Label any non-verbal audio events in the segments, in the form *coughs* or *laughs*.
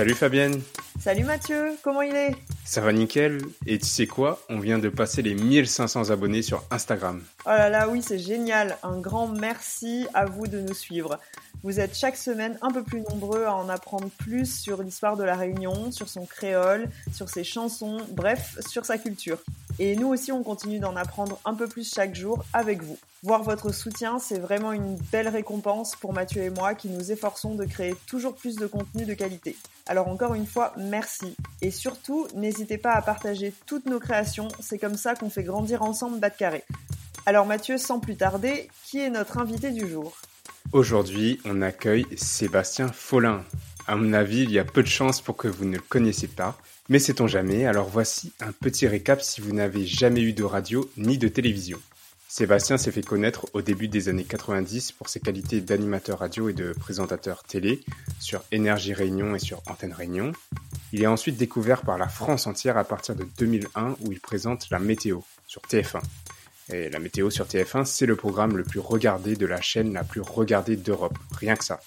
Salut Fabienne Salut Mathieu, comment il est? Ça va nickel Et tu sais quoi? On vient de passer les 1500 abonnés sur Instagram. Oh là là, oui, c'est génial. Un grand merci à vous de nous suivre. Vous êtes chaque semaine un peu plus nombreux à en apprendre plus sur l'histoire de la Réunion, sur son créole, sur ses chansons, bref, sur sa culture. Et nous aussi, on continue d'en apprendre un peu plus chaque jour avec vous. Voir votre soutien, c'est vraiment une belle récompense pour Mathieu et moi qui nous efforçons de créer toujours plus de contenu de qualité. Alors encore une fois, merci. Et surtout, n'hésitez pas à partager toutes nos créations, c'est comme ça qu'on fait grandir ensemble de Carré. Alors Mathieu, sans plus tarder, qui est notre invité du jour? Aujourd'hui, on accueille Sébastien Follin. À mon avis, il y a peu de chances pour que vous ne le connaissiez pas. Mais sait-on jamais, alors voici un petit récap si vous n'avez jamais eu de radio ni de télévision. Sébastien s'est fait connaître au début des années 90 pour ses qualités d'animateur radio et de présentateur télé sur Énergie Réunion et sur Antenne Réunion. Il est ensuite découvert par la France entière à partir de 2001 où il présente la météo sur TF1. Et la météo sur TF1, c'est le programme le plus regardé de la chaîne la plus regardée d'Europe. Rien que ça.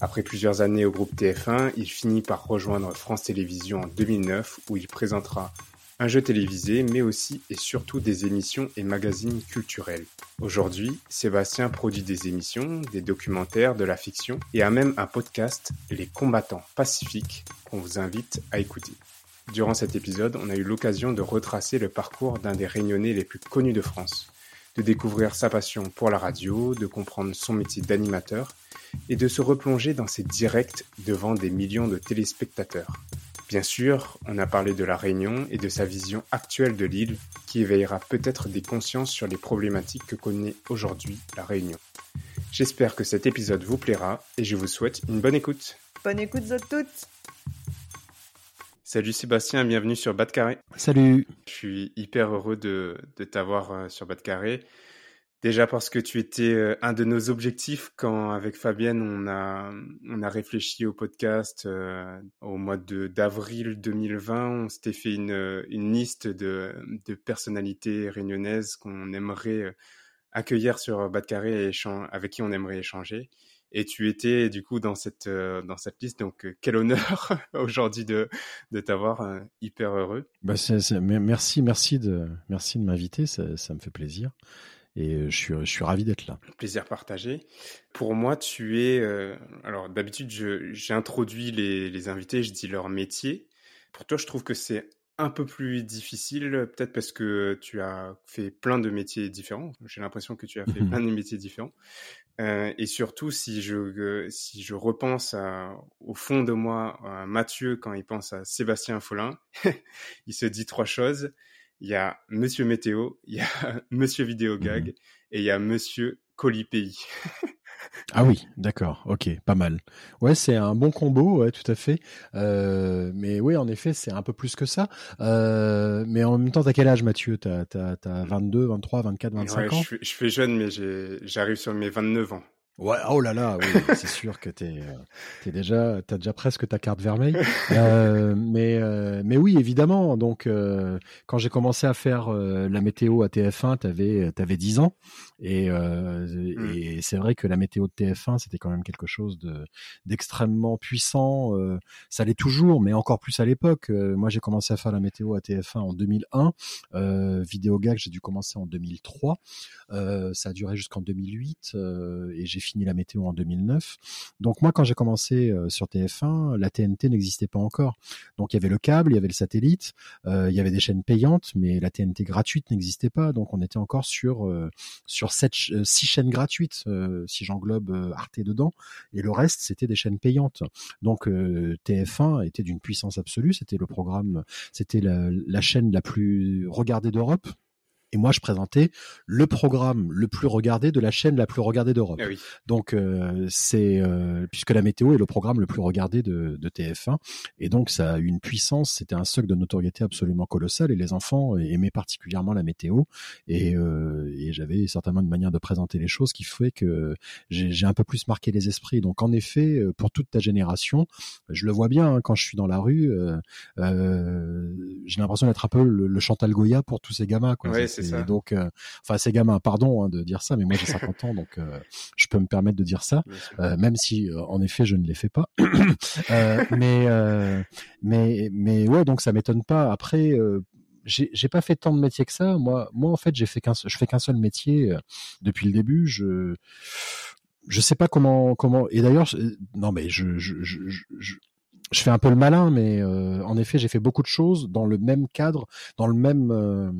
Après plusieurs années au groupe TF1, il finit par rejoindre France Télévisions en 2009 où il présentera un jeu télévisé, mais aussi et surtout des émissions et magazines culturels. Aujourd'hui, Sébastien produit des émissions, des documentaires, de la fiction et a même un podcast, Les combattants pacifiques, qu'on vous invite à écouter. Durant cet épisode, on a eu l'occasion de retracer le parcours d'un des réunionnais les plus connus de France, de découvrir sa passion pour la radio, de comprendre son métier d'animateur et de se replonger dans ses directs devant des millions de téléspectateurs. Bien sûr, on a parlé de la Réunion et de sa vision actuelle de l'île qui éveillera peut-être des consciences sur les problématiques que connaît aujourd'hui la Réunion. J'espère que cet épisode vous plaira et je vous souhaite une bonne écoute. Bonne écoute à toutes Salut Sébastien, bienvenue sur Bas de Carré. Salut. Je suis hyper heureux de, de t'avoir euh, sur Bas de Carré. Déjà parce que tu étais euh, un de nos objectifs quand avec Fabienne on a on a réfléchi au podcast euh, au mois de d'avril 2020 on s'était fait une une liste de de personnalités réunionnaises qu'on aimerait accueillir sur Bas de Carré et avec qui on aimerait échanger et tu étais du coup dans cette euh, dans cette liste. Donc euh, quel honneur *laughs* aujourd'hui de de t'avoir euh, hyper heureux. Bah merci merci de merci de m'inviter. Ça, ça me fait plaisir. Et je suis je suis ravi d'être là. Plaisir partagé. Pour moi tu es alors d'habitude introduit les les invités je dis leur métier. Pour toi je trouve que c'est un peu plus difficile, peut-être parce que tu as fait plein de métiers différents. J'ai l'impression que tu as fait plein de métiers différents. Euh, et surtout, si je, si je repense à, au fond de moi à Mathieu quand il pense à Sébastien Follin, *laughs* il se dit trois choses. Il y a Monsieur Météo, il y a *laughs* Monsieur Vidéogag mmh et il y a Monsieur Colipéi. *laughs* Ah oui, d'accord, ok, pas mal. Ouais, c'est un bon combo, ouais, tout à fait. Euh, mais oui, en effet, c'est un peu plus que ça. Euh, mais en même temps, t'as quel âge, Mathieu? T'as as, 22, 23, 24, 25 ans? je, je fais jeune, mais j'arrive sur mes 29 ans. Ouais, oh là là, oui, *laughs* c'est sûr que t'es es déjà, t'as déjà presque ta carte vermeille. *laughs* Euh, mais euh, mais oui, évidemment. Donc euh, quand j'ai commencé à faire euh, la météo à TF1, t'avais t'avais 10 ans, et, mmh. et c'est vrai que la météo de TF1 c'était quand même quelque chose de d'extrêmement puissant. ça l'est toujours, mais encore plus à l'époque. moi, j'ai commencé à faire la météo à TF1 en 2001. Euh, Vidéogag, j'ai dû commencer en 2003. ça a duré jusqu'en 2008 et j'ai fini la météo en 2009. Donc moi, quand j'ai commencé euh, sur TF1, la TNT n'existait pas encore. Donc il y avait le câble, il y avait le satellite, euh, il y avait des chaînes payantes, mais la TNT gratuite n'existait pas. Donc on était encore sur euh, sept, six chaînes gratuites, si j'englobe Arte dedans, et le reste c'était des chaînes payantes. Donc TF1 était d'une puissance absolue. C'était le programme, c'était la chaîne la plus regardée d'Europe Et moi, je présentais le programme le plus regardé de la chaîne la plus regardée d'Europe. Ah oui. Donc, euh, c'est euh, puisque la météo est le programme le plus regardé de, de, TF1, et donc ça a eu une puissance. C'était un socle de notoriété absolument colossal, et les enfants aimaient particulièrement la météo. Et, euh, et j'avais certainement une manière de présenter les choses qui fait que j'ai un peu plus marqué les esprits. Donc, en effet, euh, pour toute ta génération, je le vois bien hein, quand je suis dans la rue. Euh, j'ai l'impression d'être un peu le, le, Chantal Goya pour tous ces gamins. Quoi. Ouais, c'est ça. Donc, euh, enfin, ces gamins, pardon hein, de dire ça, mais moi j'ai 50 ans, donc euh, je peux me permettre de dire ça, euh, même si, en effet, je ne les fais pas. *coughs* mais, mais, mais ouais, donc ça m'étonne pas. Après, j'ai pas fait tant de métiers que ça. Moi, moi en fait, j'ai fait qu'un, je fais qu'un seul métier depuis le début. Je je sais pas comment comment et d'ailleurs non mais je je, je, je je fais un peu le malin, mais euh, en effet, j'ai fait beaucoup de choses dans le même cadre, dans le même euh,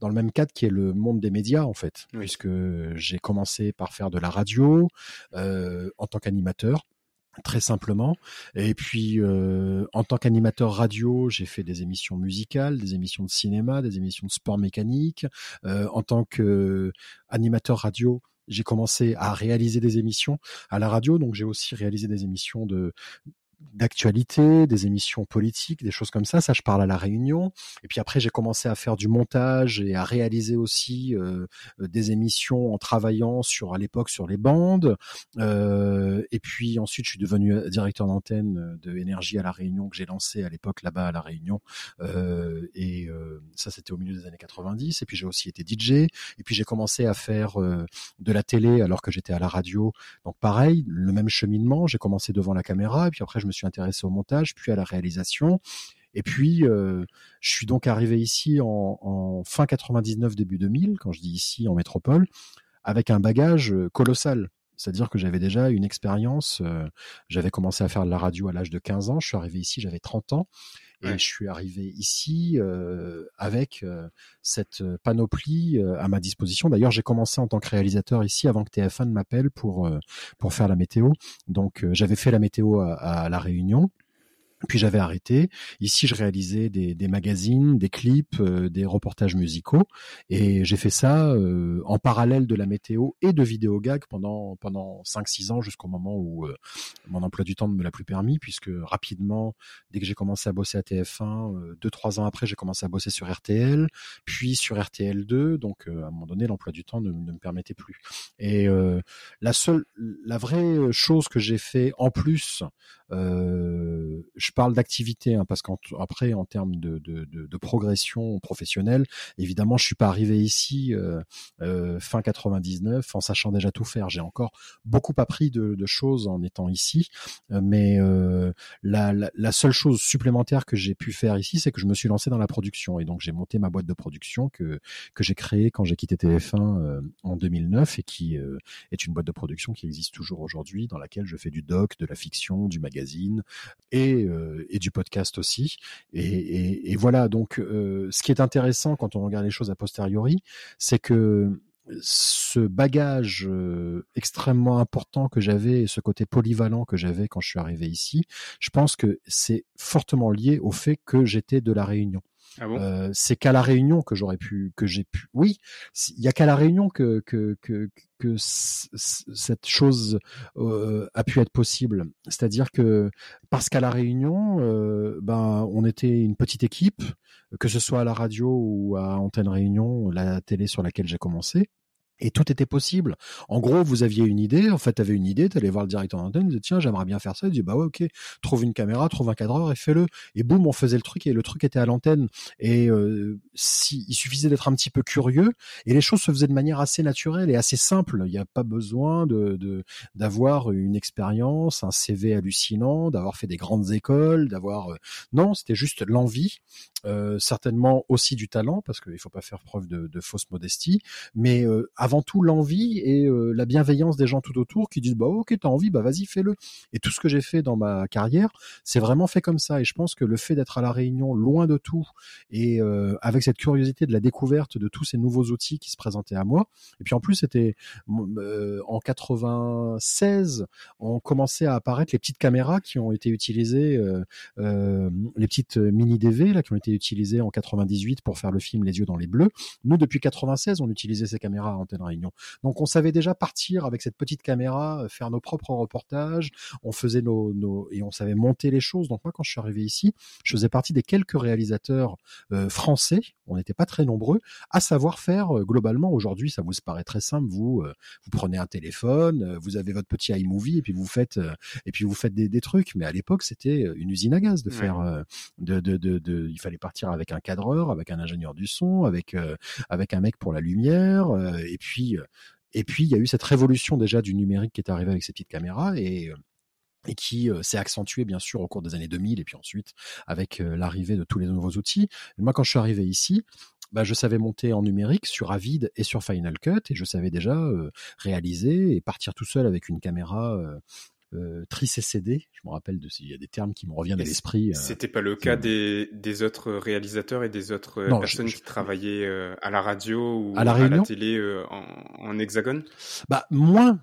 dans le même cadre qui est le monde des médias en fait, oui. puisque j'ai commencé par faire de la radio euh, en tant qu'animateur très simplement. Et puis, euh, en tant qu'animateur radio, j'ai fait des émissions musicales, des émissions de cinéma, des émissions de sport mécanique. Euh, en tant qu'animateur radio, j'ai commencé à réaliser des émissions à la radio, donc j'ai aussi réalisé des émissions de d'actualité, des émissions politiques, des choses comme ça. Ça, je parle à la Réunion. Et puis après, j'ai commencé à faire du montage et à réaliser aussi euh, des émissions en travaillant sur, à l'époque, sur les bandes. Euh, et puis ensuite, je suis devenu euh, directeur d'antenne de énergie à la Réunion que j'ai lancé à l'époque là-bas à la Réunion. Euh, et euh, ça, c'était au milieu des années 90. Et puis j'ai aussi été DJ. Et puis j'ai commencé à faire euh, de la télé alors que j'étais à la radio. Donc pareil, le même cheminement. J'ai commencé devant la caméra et puis après je me suis intéressé au montage, puis à la réalisation. Et puis, euh, je suis donc arrivé ici en, fin 99, début 2000, quand je dis ici en métropole, avec un bagage euh, colossal. C'est-à-dire que j'avais déjà une expérience, euh, j'avais commencé à faire de la radio à l'âge de 15 ans, je suis arrivé ici, j'avais 30 ans, et ouais. je suis arrivé ici euh, avec euh, cette panoplie euh, à ma disposition. D'ailleurs, j'ai commencé en tant que réalisateur ici avant que TF1 ne m'appelle pour euh, pour faire la météo. Donc, euh, j'avais fait la météo à, à la Réunion. Puis j'avais arrêté. Ici, je réalisais des, magazines, des clips, euh, des reportages musicaux, et j'ai fait ça euh, en parallèle de la météo et de vidéo gag pendant pendant cinq six ans jusqu'au moment où euh, mon emploi du temps ne me l'a plus permis, puisque rapidement, dès que j'ai commencé à bosser à TF1, deux trois ans après, j'ai commencé à bosser sur RTL, puis sur RTL 2. Donc à un moment donné, l'emploi du temps ne, me permettait plus. Et la seule, la vraie chose que j'ai fait en plus je parle d'activité hein, parce qu'après, en, en, termes de, de, de, de, progression professionnelle, évidemment, je suis pas arrivé ici euh, euh, fin 99 en sachant déjà tout faire. J'ai encore beaucoup appris de, choses en étant ici, euh, mais euh, la, la, la, seule chose supplémentaire que j'ai pu faire ici, c'est que je me suis lancé dans la production et donc j'ai monté ma boîte de production que que j'ai créée quand j'ai quitté TF1 euh, en 2009 et qui est une boîte de production qui existe toujours aujourd'hui, dans laquelle je fais du doc, de la fiction, du magazine et, euh, et du podcast aussi. Et voilà, donc euh, ce qui est intéressant quand on regarde les choses a posteriori, c'est que ce bagage euh, extrêmement important que j'avais, ce côté polyvalent que j'avais quand je suis arrivé ici, je pense que c'est fortement lié au fait que j'étais de la Réunion. Ah euh, c'est qu'à la Réunion que j'aurais pu, que j'ai pu. Oui, il y a qu'à la Réunion que que que, que cette chose euh, a pu être possible. C'est-à-dire que parce qu'à la Réunion, euh, ben on était une petite équipe, que ce soit à la radio ou à Antenne Réunion, la télé sur laquelle j'ai commencé. Et tout était possible. En gros, vous aviez une idée, en fait, tu avais une idée, tu allais voir le directeur d'antenne, tu disais, tiens, j'aimerais bien faire ça. Il dit, bah ouais, ok, trouve une caméra, trouve un cadreur et fais-le. Et boum, on faisait le truc et le truc était à l'antenne. Et euh, si, il suffisait d'être un petit peu curieux et les choses se faisaient de manière assez naturelle et assez simple. Il n'y a pas besoin de d'avoir une expérience, un CV hallucinant, d'avoir fait des grandes écoles, d'avoir... Euh... Non, c'était juste l'envie, euh, certainement aussi du talent, parce qu'il faut pas faire preuve de, de fausse modestie, mais euh, avant tout l'envie et la bienveillance des gens tout autour qui disent bah ok t'as envie bah vas-y fais-le. Et tout ce que j'ai fait dans ma carrière, c'est vraiment fait comme ça. Et je pense que le fait d'être à la Réunion, loin de tout, et avec cette curiosité de la découverte de tous ces nouveaux outils qui se présentaient à moi. Et puis en plus, c'était en 96, on commençait à apparaître les petites caméras qui ont été utilisées, les petites mini DV là qui ont été utilisées en 98 pour faire le film Les yeux dans les bleus. Nous, depuis 96, on utilisait ces caméras à Réunion. Donc on savait déjà partir avec cette petite caméra, euh, faire nos propres reportages, on faisait nos, nos et on savait monter les choses. Donc moi, quand je suis arrivé ici, je faisais partie des quelques réalisateurs euh, français, on n'était pas très nombreux, à savoir faire euh, globalement. Aujourd'hui, ça vous paraît très simple. Vous, vous prenez un téléphone, vous avez votre petit iMovie et puis vous faites et puis vous faites des, des trucs. Mais à l'époque, c'était une usine à gaz de faire. de, de, de, de, il fallait partir avec un cadreur, avec un ingénieur du son, avec avec un mec pour la lumière, et puis et puis, il y a eu cette révolution déjà du numérique qui est arrivée avec ces petites caméras et et qui s'est accentuée bien sûr au cours des années 2000 et puis ensuite avec l'arrivée de tous les nouveaux outils. moi, quand je suis arrivé ici, bah, je savais monter en numérique sur Avid et sur Final Cut et je savais déjà réaliser et partir tout seul avec une caméra euh, tri-CCD. Je me rappelle de il y a des termes qui me reviennent à l'esprit. Euh, C'était pas le cas des, des, autres réalisateurs et des autres euh, personnes qui travaillaient euh, à la radio ou à la, télé en, en, hexagone? Bah moins.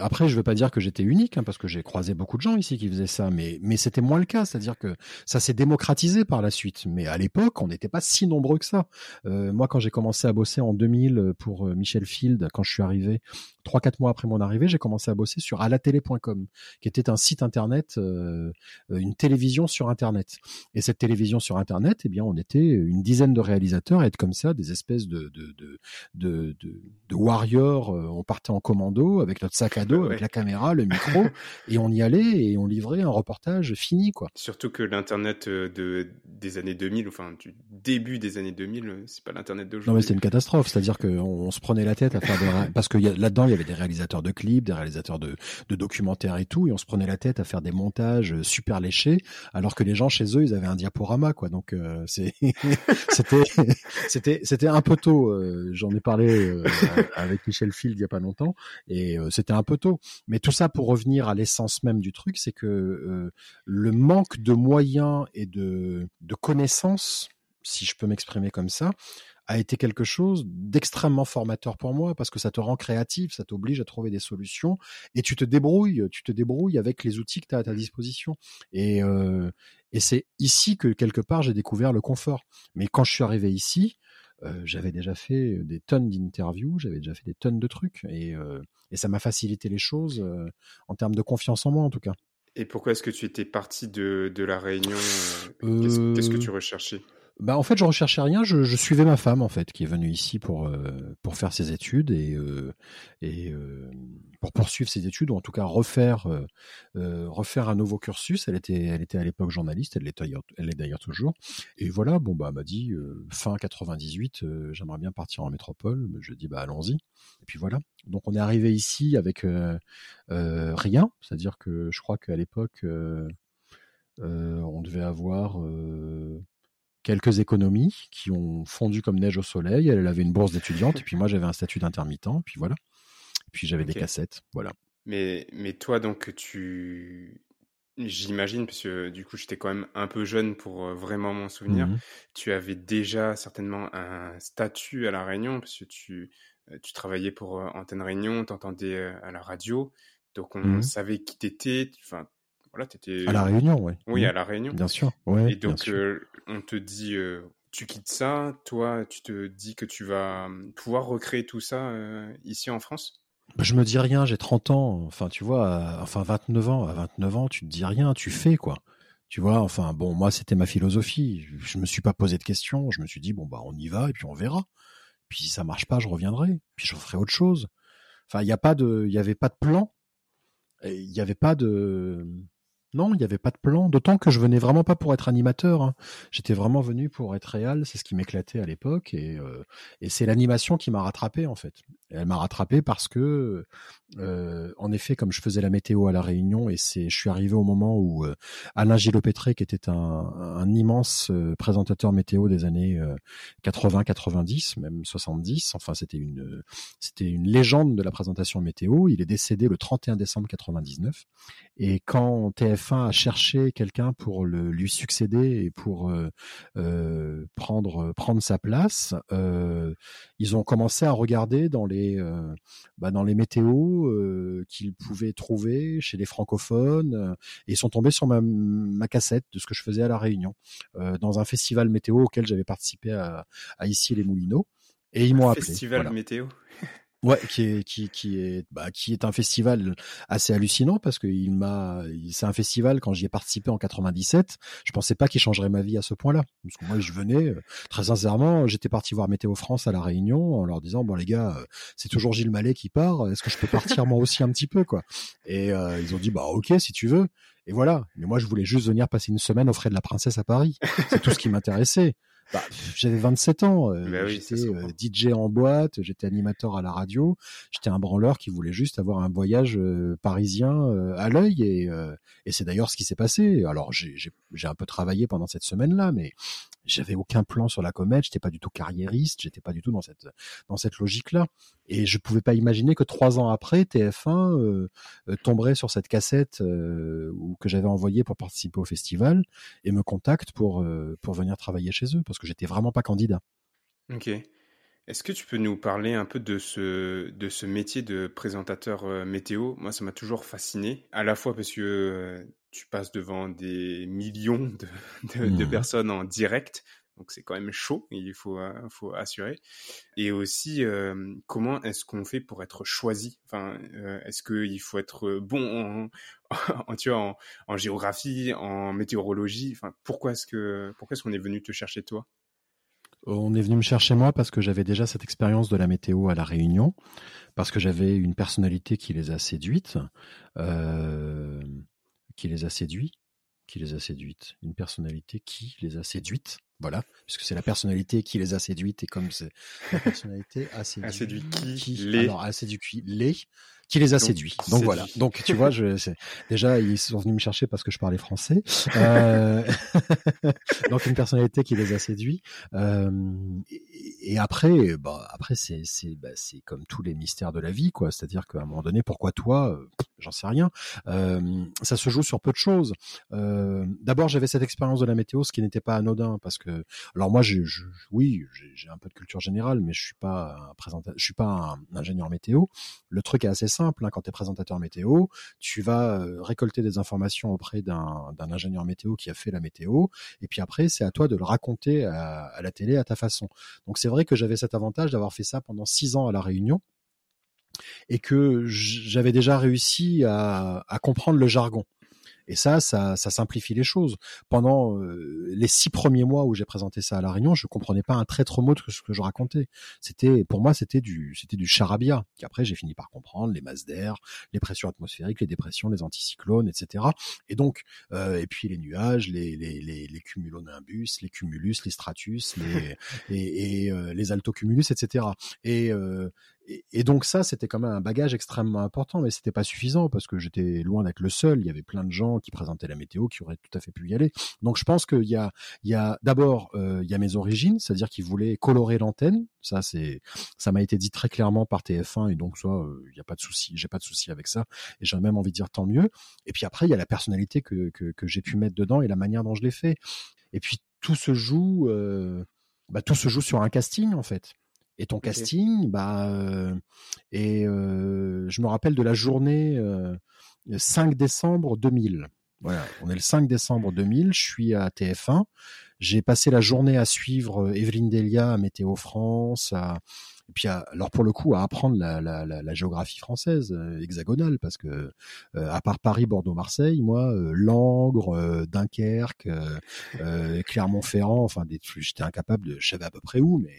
après, je veux pas dire que j'étais unique hein, parce que j'ai croisé beaucoup de gens ici qui faisaient ça, mais mais c'était moins le cas. C'est-à-dire que ça s'est démocratisé par la suite. Mais à l'époque, on n'était pas si nombreux que ça. moi, quand j'ai commencé à bosser en 2000 pour Michel Field, quand je suis arrivé, trois quatre mois après mon arrivée, j'ai commencé à bosser sur alatélé.com qui était un site internet, euh, une télévision sur internet. Et cette télévision sur internet, eh bien, on était une dizaine de réalisateurs à être comme ça, des espèces de de de de, de, warriors. Euh, on partait en commando avec notre sac à dos, avec la caméra, le micro, *laughs* et on y allait et on livrait un reportage fini, quoi. Surtout que l'internet euh, de des années 2000, enfin du début des années 2000, c'est pas l'internet d'aujourd'hui. Non mais c'était une catastrophe, c'est-à-dire qu'on on se prenait la tête à faire des parce que là-dedans il y avait des réalisateurs de clips, des réalisateurs de, de documentaires et tout et on se prenait la tête à faire des montages euh, super léchés alors que les gens chez eux ils avaient un diaporama quoi. Donc euh, *laughs* c'était c'était c'était un peu tôt euh, j'en ai parlé avec Michel Field il y a pas longtemps et c'était un peu tôt. Mais tout ça pour revenir à l'essence même du truc c'est que le manque de moyens et de de connaissances si je peux m'exprimer comme ça, a été quelque chose d'extrêmement formateur pour moi parce que ça te rend créatif, ça t'oblige à trouver des solutions et tu te débrouilles, tu te débrouilles avec les outils que tu as à ta disposition. Et, euh, et c'est ici que quelque part j'ai découvert le confort. Mais quand je suis arrivé ici, euh, j'avais déjà fait des tonnes d'interviews, j'avais déjà fait des tonnes de trucs et, euh, et ça m'a facilité les choses euh, en termes de confiance en moi en tout cas. Et pourquoi est-ce que tu étais parti de, de la Réunion Qu'est-ce que tu recherchais? Bah en fait je recherchais rien, je, je, suivais ma femme en fait qui est venue ici pour euh, pour faire ses études et euh, et euh, pour poursuivre ses études ou en tout cas refaire refaire un nouveau cursus. Elle était elle était à l'époque journaliste, elle l'est d'ailleurs elle d'ailleurs toujours. Et voilà bon bah elle m'a dit fin 98 j'aimerais bien partir en métropole. Je dis bah allons-y. Et puis voilà donc on est arrivé ici avec rien, c'est-à-dire que je crois qu'à l'époque on devait avoir quelques économies qui ont fondu comme neige au soleil. Elle, avait une bourse d'étudiante, et puis moi j'avais un statut d'intermittent, puis voilà. Et puis j'avais des cassettes, voilà. Mais, mais toi, donc, tu. J'imagine, parce que du coup, j'étais quand même un peu jeune pour euh, vraiment m'en souvenir. Mmh tu avais déjà certainement un statut à La Réunion, parce que tu, euh, tu travaillais pour euh, Antenne Réunion, t'entendais à la radio. Donc, on mmh savait qui t'étais. Enfin, à la Réunion, ouais. Oui, mmh. à la Réunion. Bien sûr. Ouais, et donc, euh, on te dit, euh, tu quittes ça, toi, tu te dis que tu vas hum, pouvoir recréer tout ça euh, ici en France? Bah, je me dis rien, j'ai 30 ans, enfin tu vois, enfin 29 ans, à 29 ans, tu te dis rien, tu fais quoi. Tu vois, enfin bon, moi c'était ma philosophie, je me suis pas posé de questions, je me suis dit bon bah on y va et puis on verra. Puis si ça marche pas, je reviendrai, puis je ferai autre chose. Enfin, il y a pas de il y avait pas de plan. Il n'y avait pas de non, il n'y avait pas de plan, d'autant que je venais vraiment pas pour être animateur. Hein. J'étais vraiment venu pour être réel, c'est ce qui m'éclatait à l'époque, et, euh, et c'est l'animation qui m'a rattrapé en fait. elle m'a rattrapé parce que, euh, en effet, comme je faisais la météo à la Réunion, et c'est, je suis arrivé au moment où euh, Alain Gilopétré, qui était un, un immense présentateur météo des années 80, 90, même 70, enfin c'était une, c'était une légende de la présentation météo. Il est décédé le 31 décembre 99, et quand TF1 a cherché quelqu'un pour le, lui succéder et pour prendre prendre sa place, ils ont commencé à regarder dans les euh, bah, dans les météos euh, qu'ils pouvaient trouver chez les francophones euh, et ils sont tombés sur ma, ma, cassette de ce que je faisais à la Réunion dans un festival météo auquel j'avais participé à, à ici les Moulineaux et ils m'ont appelé. Festival météo. Ouais, qui est qui qui est bah, qui est un festival assez hallucinant parce que il m'a c'est un festival quand j'y ai participé en 97, je pensais pas qu'il changerait ma vie à ce point-là parce que moi je venais euh, très sincèrement, j'étais parti voir Météo France à la Réunion en leur disant bon les gars, euh, c'est toujours Gilles Mallet qui part, est-ce que je peux partir moi aussi un petit peu quoi? Et euh, ils ont dit bah OK si tu veux. Et voilà, mais moi je voulais juste venir passer une semaine au frais de la princesse à Paris. C'est tout ce qui m'intéressait. Bah, j'avais 27 ans, euh, bah j'étais euh, DJ en boîte, j'étais animateur à la radio, j'étais un branleur qui voulait juste avoir un voyage euh, parisien à l'œil et, et c'est d'ailleurs ce qui s'est passé. Alors j'ai un peu travaillé pendant cette semaine-là, mais j'avais aucun plan sur la comète, j'étais pas du tout carriériste, j'étais pas du tout dans cette dans cette logique-là, et je pouvais pas imaginer que trois ans après TF1 euh, euh, tomberait sur cette cassette euh, que j'avais envoyée pour participer au festival et me contacte pour euh, pour venir travailler chez eux parce que j'étais vraiment pas candidat. Ok. Est-ce que tu peux nous parler un peu de ce, de ce métier de présentateur météo? Moi, ça m'a toujours fasciné, à la fois parce que tu passes devant des millions de, de, mmh. personnes en direct. Donc c'est quand même chaud, il faut, euh, faut assurer. Et aussi, euh, comment est-ce qu'on fait pour être choisi? Enfin, euh, est-ce qu'il faut être bon en, tu vois, en, géographie, en météorologie? Enfin, pourquoi est-ce que est-ce qu'on est venu te chercher toi? On est venu me chercher moi parce que j'avais déjà cette expérience de la météo à la Réunion, parce que j'avais une personnalité qui les a séduites. Qui les a séduits, qui les a séduites, une personnalité qui les a séduites, voilà, puisque c'est la personnalité qui les a séduites et comme c'est la personnalité *laughs* a séduit, a séduit qui, les, alors a séduit les, qui les a séduits. Donc voilà. Donc tu vois, je, déjà ils sont venus me chercher parce que je parlais français. Euh... *laughs* donc une personnalité qui les a séduits. Euh... Et, après, bah après c'est c'est bah, c'est comme tous les mystères de la vie, quoi. C'est-à-dire qu'à un moment donné, pourquoi toi J'en sais rien. Euh, ça se joue sur peu de choses. Euh, D'abord, j'avais cette expérience de la météo, ce qui n'était pas anodin, parce que alors moi, je, je oui, j'ai un peu de culture générale, mais je suis pas un présentateur, je suis pas un ingénieur météo. Le truc est assez simple. Hein, quand tu es présentateur météo, tu vas euh, récolter des informations auprès d'un ingénieur météo qui a fait la météo, et puis après, c'est à toi de le raconter à, la télé à ta façon. Donc c'est vrai que j'avais cet avantage d'avoir fait ça pendant six ans à la Réunion et que j'avais déjà réussi à, comprendre le jargon. Et ça, ça, ça simplifie les choses. Pendant euh, les six premiers mois où j'ai présenté ça à la Réunion, je comprenais pas un traître mot de ce que je racontais. C'était, pour moi, c'était du, c'était du charabia. Qu'après, j'ai fini par comprendre les masses d'air, les pressions atmosphériques, les dépressions, les anticyclones, etc. Et donc, euh, et puis les nuages, les, les, les, les cumulonimbus, les cumulus, les stratus, les, *laughs* et, et euh, les altocumulus, etc. Et, et, donc ça, c'était quand même un bagage extrêmement important, mais c'était pas suffisant parce que j'étais loin d'être le seul. Il y avait plein de gens qui présentaient la météo qui auraient tout à fait pu y aller. Donc je pense qu'il y a, il y a d'abord euh, il y a mes origines, c'est-à-dire qu'ils voulaient colorer l'antenne. Ça c'est, ça m'a été dit très clairement par TF1 et donc ça, euh, il y a pas de souci, j'ai pas de souci avec ça. Et j'ai même envie de dire tant mieux. Et puis après il y a la personnalité que que, que j'ai pu mettre dedans et la manière dont je l'ai fait. Et puis tout se joue, euh, bah, tout se joue sur un casting en fait. Et ton casting, bah, euh, et euh, je me rappelle de la journée 5 euh, décembre 2000. Voilà, on est le 5 décembre 2000, je suis à TF1. J'ai passé la journée à suivre Evelyne Delia à Météo France, à, et puis alors pour le coup à apprendre la, la, la, la géographie française euh, hexagonale parce que euh, à part Paris, Bordeaux, Marseille, moi euh, Langres, Dunkerque, Clermont-Ferrand, enfin des j'étais incapable de je savais à peu près où, mais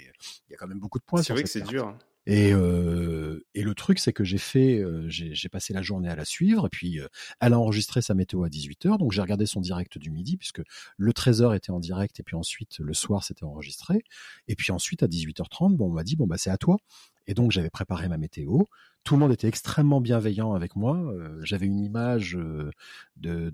il y a quand même beaucoup de points. C'est vrai que c'est dur. Hein. Et, euh, et le truc, c'est que j'ai fait, euh, j'ai passé la journée à la suivre, et puis euh, elle a enregistré sa météo à 18h, donc j'ai regardé son direct du midi, puisque le 13h était en direct, et puis ensuite, le soir, c'était enregistré. Et puis ensuite, à 18h30, bon, on m'a dit, bon, bah c'est à toi. Et donc j'avais préparé ma météo. Tout le monde était extrêmement bienveillant avec moi. Euh, j'avais une image euh, de,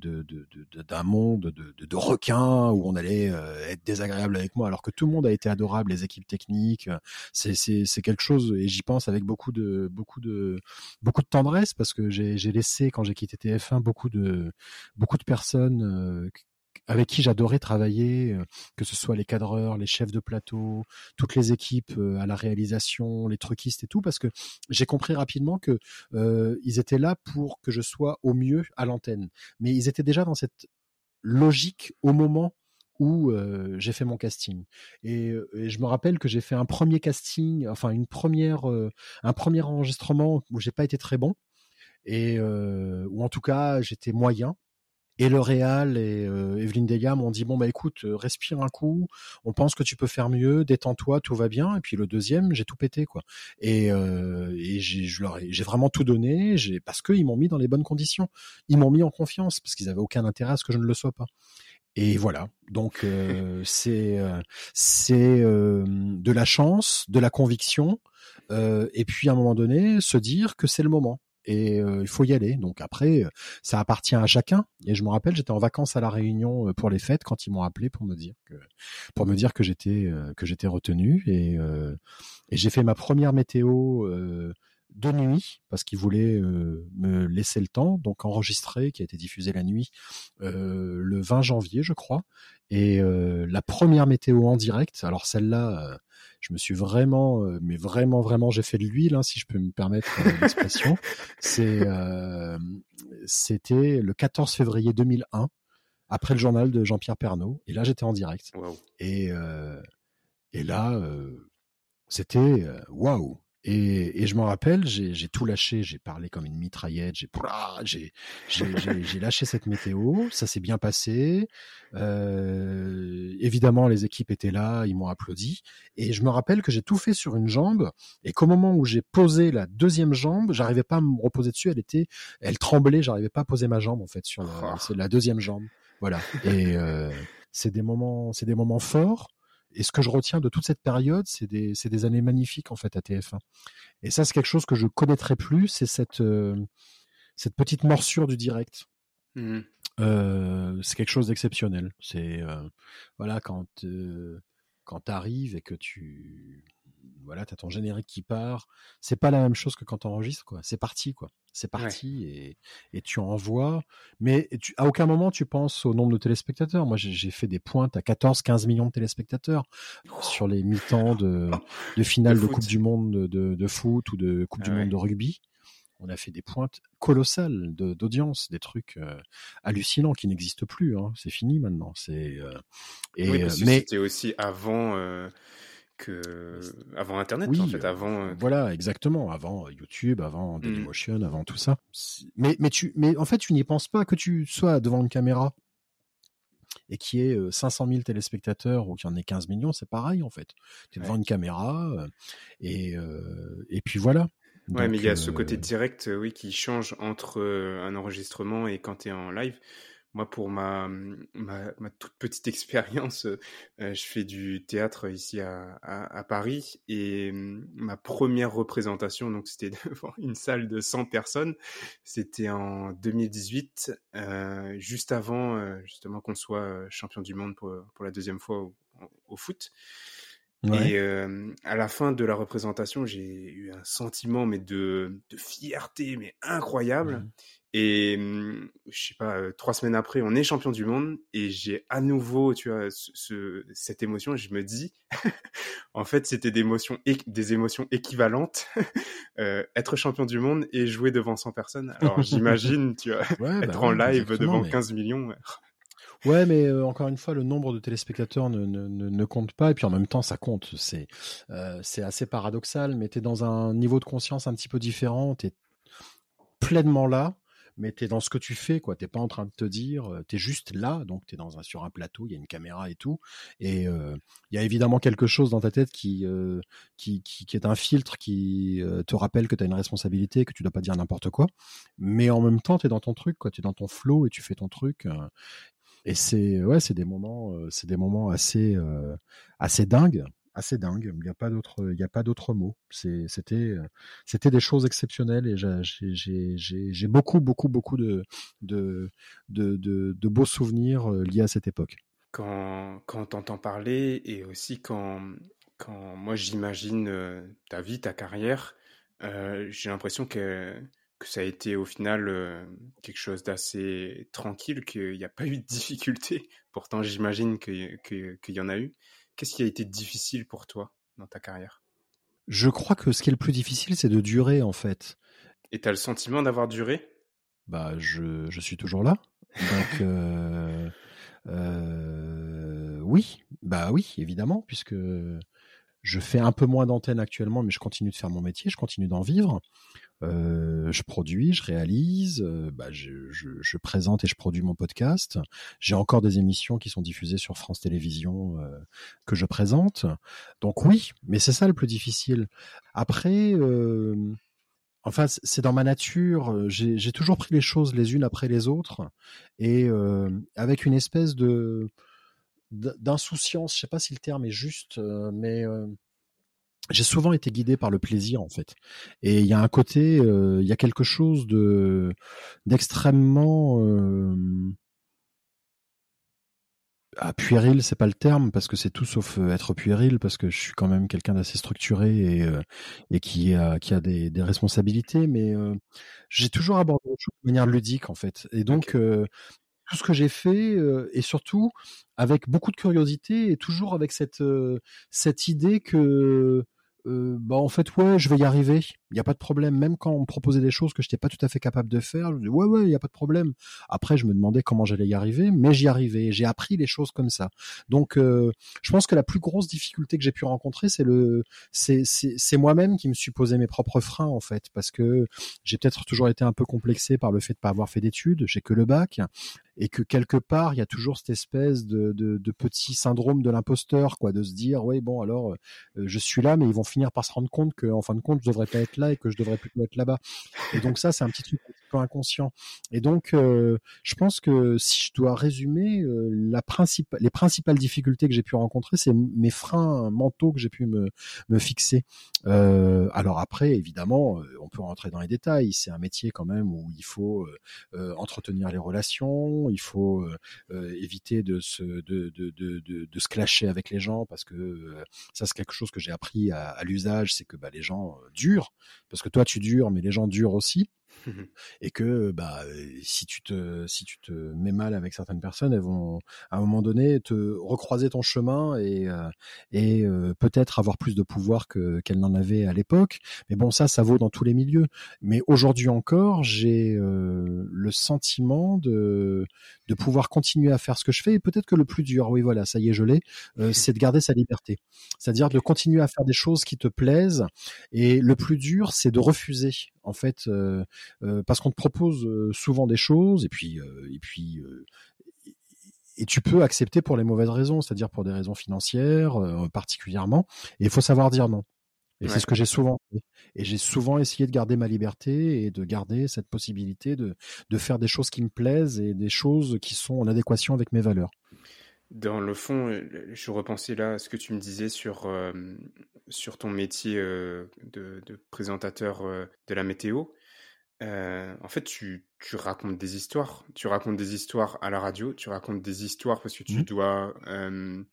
d'un monde de, de, requins où on allait euh, être désagréable avec moi, alors que tout le monde a été adorable, les équipes techniques. C'est, quelque chose, et j'y pense avec beaucoup de, beaucoup de, beaucoup de tendresse, parce que j'ai laissé, quand j'ai quitté TF1, beaucoup de, beaucoup de personnes avec qui j'adorais travailler, euh, que ce soit les cadreurs, les chefs de plateau, toutes les équipes euh, à la réalisation, les truquistes et tout, parce que j'ai compris rapidement que euh, ils étaient là pour que je sois au mieux à l'antenne. Mais ils étaient déjà dans cette logique au moment où j'ai fait mon casting. Et, je me rappelle que j'ai fait un premier casting, enfin une première, un premier enregistrement où j'ai pas été très bon et euh, ou en tout cas j'étais moyen et le Real et euh, Evelyne Degas m'ont dit bon bah écoute, euh, respire un coup, on pense que tu peux faire mieux, détends-toi, tout va bien. Et puis le deuxième, j'ai tout pété quoi. Et, euh, et j'ai, j'ai vraiment tout donné, j'ai parce qu'ils m'ont mis dans les bonnes conditions, ils m'ont mis en confiance parce qu'ils avaient aucun intérêt à ce que je ne le sois pas. Et voilà, donc euh, *laughs* c'est c'est de la chance, de la conviction, et puis à un moment donné se dire que c'est le moment et il faut y aller. Donc après, ça appartient à chacun. Et je me rappelle, j'étais en vacances à la Réunion pour les fêtes quand ils m'ont appelé pour me dire que pour me dire que j'étais que j'étais retenu et, et j'ai fait ma première météo de nuit parce qu'ils voulaient me laisser le temps, donc enregistré, qui a été diffusé la nuit le 20 janvier, je crois. Et la première météo en direct, alors celle-là, je me suis vraiment, euh, mais vraiment, vraiment, j'ai fait de l'huile, hein, si je peux me permettre euh, l'expression. *laughs* C'est, euh, c'était le 14 février 2001, après le journal de Jean-Pierre Pernaud. Et là, j'étais en direct. Et, et là, c'était waouh. Et, et, je m'en rappelle, j'ai tout lâché, j'ai parlé comme une mitraillette, j'ai j'ai lâché cette météo, ça s'est bien passé. Euh, évidemment, les équipes étaient là, ils m'ont applaudi. Et je me rappelle que j'ai tout fait sur une jambe, et qu'au moment où j'ai posé la deuxième jambe, j'arrivais pas à me reposer dessus, elle était, elle tremblait, j'arrivais pas à poser ma jambe en fait sur la, oh. la deuxième jambe. Voilà. Et euh, c'est des moments, c'est des moments forts et ce que je retiens de toute cette période, c'est des, des, années magnifiques en fait à TF1. Et ça, c'est quelque chose que je connaîtrais plus, c'est cette, euh, cette petite morsure du direct. Mmh. Euh, c'est quelque chose d'exceptionnel. C'est euh, voilà quand quand tu arrives et que tu voilà, tu as ton générique qui part. C'est pas la même chose que quand tu enregistres, quoi. C'est parti, quoi. C'est parti et, et, tu envoies. Mais tu, à aucun moment tu penses au nombre de téléspectateurs. Moi, j'ai fait des pointes à 14, 15 millions de téléspectateurs sur les mi-temps de, de finale de, Coupe du Monde de, de, foot ou de Coupe du Monde de rugby. On a fait des pointes colossales d'audience, des trucs euh, hallucinants qui n'existent plus. Hein. C'est fini maintenant. C'est euh, et oui, mais c'était aussi avant. Euh, avant Internet, en fait, avant. Euh, voilà, exactement, avant YouTube, avant Dailymotion, mmh. avant tout ça. Mais mais tu, mais en fait, tu n'y penses pas que tu sois devant une caméra et qu'il y ait 500 000 téléspectateurs ou qu'il y en ait 15 millions, c'est pareil en fait. Tu es devant une caméra euh, et et puis voilà. Ouais, mais il y a ce côté direct, oui, qui change entre un enregistrement et quand tu es en live. Moi, pour ma, ma, ma toute petite *laughs* expérience, euh, je fais du théâtre ici à, à, à Paris et ma première représentation, donc c'était *laughs* devant une salle de 100 personnes, c'était en 2018, euh, juste avant justement qu'on soit champion du monde pour, pour la deuxième fois au, au foot. Et euh, à la fin de la représentation, j'ai eu un sentiment mais de, de fierté mais incroyable. Et mmh, je sais pas, trois semaines après, on est champion du monde et j'ai à nouveau, tu vois, ce, cette émotion. je me dis, *laughs* en fait, c'était des émotions, des émotions équivalentes. *laughs* euh, être champion du monde et jouer devant 100 personnes. Alors *laughs* j'imagine, tu vois, être bah en live devant 15 millions. Ouais, mais euh, encore une fois, le nombre de téléspectateurs ne, ne, ne, compte pas, et puis en même temps, ça compte. C'est euh, c'est assez paradoxal, mais tu es dans un niveau de conscience un petit peu différent, tu es pleinement là, mais tu es dans ce que tu fais, quoi. T'es pas en train de te dire, euh, tu es juste là, donc tu es dans un, sur un plateau, il y a une caméra et tout. Et il y a évidemment quelque chose dans ta tête qui, qui, qui, est un filtre qui te rappelle que tu as une responsabilité, que tu dois pas dire n'importe quoi. Mais en même temps, tu es dans ton truc, quoi. Tu es dans ton flow et tu fais ton truc. et c'est ouais, c'est des moments, c'est des moments assez, assez dingues assez dingue. Il n'y a pas d'autre, il y a pas d'autre mot. C'était, c'était des choses exceptionnelles et j'ai beaucoup, beaucoup, beaucoup de, de, de, de, beaux souvenirs liés à cette époque. Quand, quand t'entends parler et aussi quand, quand moi j'imagine ta vie, ta carrière, j'ai l'impression que, que ça a été au final quelque chose d'assez tranquille, qu'il n'y a pas eu de difficultés. Pourtant, j'imagine qu'il y en a eu. Qu'est-ce qui a été difficile pour toi dans ta carrière? Je crois que ce qui est le plus difficile, c'est de durer en fait. Et tu as le sentiment d'avoir duré? Bah, je, je, suis toujours là. Donc, *laughs* euh, euh, oui, bah oui, évidemment, puisque je fais un peu moins d'antenne actuellement, mais je continue de faire mon métier, je continue d'en vivre. Euh, je produis, je réalise, euh, bah, je, présente et je produis mon podcast. J'ai encore des émissions qui sont diffusées sur France Télévisions euh, que je présente. Donc oui, mais c'est ça le plus difficile. Après, enfin, c'est dans ma nature. J'ai toujours pris les choses les unes après les autres et avec une espèce de d'insouciance. Je sais pas si le terme est juste, mais j'ai souvent été guidé par le plaisir en fait. Et il y a un côté, euh, il y a quelque chose de d'extrêmement euh, ah, puéril, c'est pas le terme parce que c'est tout sauf euh, être puéril parce que je suis quand même quelqu'un d'assez structuré et, et qui a qui a des, des responsabilités, mais j'ai toujours abordé les choses de manière ludique en fait. Et donc tout ce que j'ai fait et surtout avec beaucoup de curiosité et toujours avec cette cette idée que bah en fait ouais je vais y arriver il y a pas de problème. Même quand on me proposait des choses que je n'étais pas tout à fait capable de faire je ouais ouais il y a pas de problème. Après je me demandais comment j'allais y arriver mais j'y arrivais j'ai appris les choses comme ça. Donc je pense que la plus grosse difficulté que j'ai pu rencontrer c'est moi-même qui me suis posé mes propres freins en fait parce que j'ai peut-être toujours été un peu complexé par le fait de pas avoir fait d'études. J'ai que le bac et que quelque part il y a toujours cette espèce de, petit syndrome de l'imposteur quoi de se dire oui bon alors je suis là mais ils vont finir par se rendre compte que en fin de compte je devrais pas être là et que je devrais plutôt être là-bas. Et donc ça c'est un petit truc un peu inconscient. Et donc je pense que si je dois résumer principale les principales difficultés que j'ai pu rencontrer c'est mes freins mentaux que j'ai pu me, fixer. Euh, alors après évidemment on peut rentrer dans les détails. C'est un métier quand même où il faut entretenir les relations il faut éviter de se clasher avec les gens parce que ça c'est quelque chose que j'ai appris à, à l'usage, c'est que bah, les gens durent parce que toi tu dures, mais les gens durent aussi. *laughs* et que bah si tu te si tu te mets mal avec certaines personnes, elles vont à un moment donné te recroiser ton chemin et et peut-être avoir plus de pouvoir que qu'elles n'en avaient à l'époque. Mais bon, ça, ça vaut dans tous les milieux. Mais aujourd'hui encore, j'ai le sentiment de de pouvoir continuer à faire ce que je fais. Et peut-être que le plus dur, oui, voilà, ça y est, je l'ai, *laughs* c'est de garder sa liberté. C'est-à-dire de continuer à faire des choses qui te plaisent. Et le plus dur, c'est de refuser en fait, euh, euh, parce qu'on te propose souvent des choses et puis et puis et tu peux accepter pour les mauvaises raisons, c'est-à-dire pour des raisons financières particulièrement. Et il faut savoir dire non. Et c'est ce que j'ai souvent fait. Et j'ai souvent essayé de garder ma liberté et de garder cette possibilité de, de faire des choses qui me plaisent et des choses qui sont en adéquation avec mes valeurs. Dans le fond, je repensais là à ce que tu me disais sur, sur ton métier de, de, présentateur de la météo. en fait, tu, tu, racontes des histoires. Tu racontes des histoires à la radio, tu racontes des histoires parce que tu mmh. dois euh,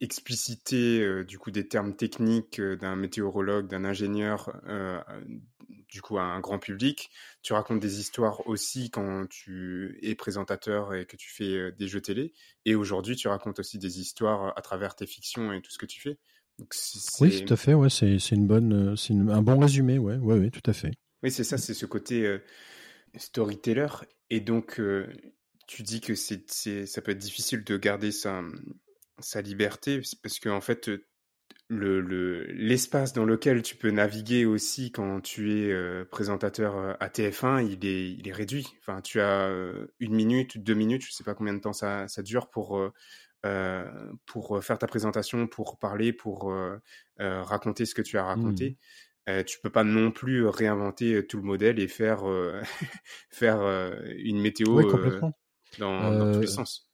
expliciter euh, du coup des termes techniques euh, d'un météorologue, d'un ingénieur, du coup à un grand public. Tu racontes des histoires aussi quand tu es présentateur et que tu fais des jeux télé. Et aujourd'hui, tu racontes aussi des histoires à travers tes fictions et tout ce que tu fais. oui, tout à fait. Ouais, c'est une bonne, c'est un bon résumé. Ouais, ouais, ouais, tout à fait. Oui, c'est ça, c'est ce côté storyteller. Et donc, tu dis que c'est, ça peut être difficile de garder ça sa liberté, parce qu'en fait, le l'espace dans lequel tu peux naviguer aussi quand tu es euh, présentateur à TF1, il est il est réduit. Enfin, tu as une minute, deux minutes, je sais pas combien de temps ça ça dure pour pour faire ta présentation, pour parler, pour raconter ce que tu as raconté. Mmh. tu peux pas non plus réinventer tout le modèle et faire *laughs* faire une météo dans, dans tous les sens.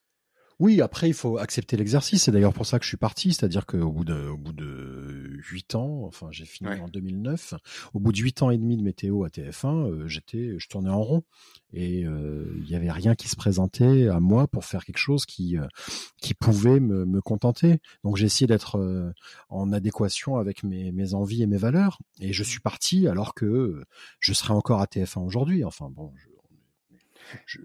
Oui, après il faut accepter l'exercice. C'est d'ailleurs pour ça que je suis parti, c'est-à-dire qu'au bout de, au bout de huit ans, enfin j'ai fini en 2009, au bout de huit ans et demi de météo à TF1, euh, j'étais, je tournais en rond et euh, il n'y avait rien qui se présentait à moi pour faire quelque chose qui euh, qui pouvait me, me contenter. Donc j'ai essayé d'être en adéquation avec mes, mes envies et mes valeurs et je suis parti alors que je serais encore à TF1 aujourd'hui. Enfin bon, je,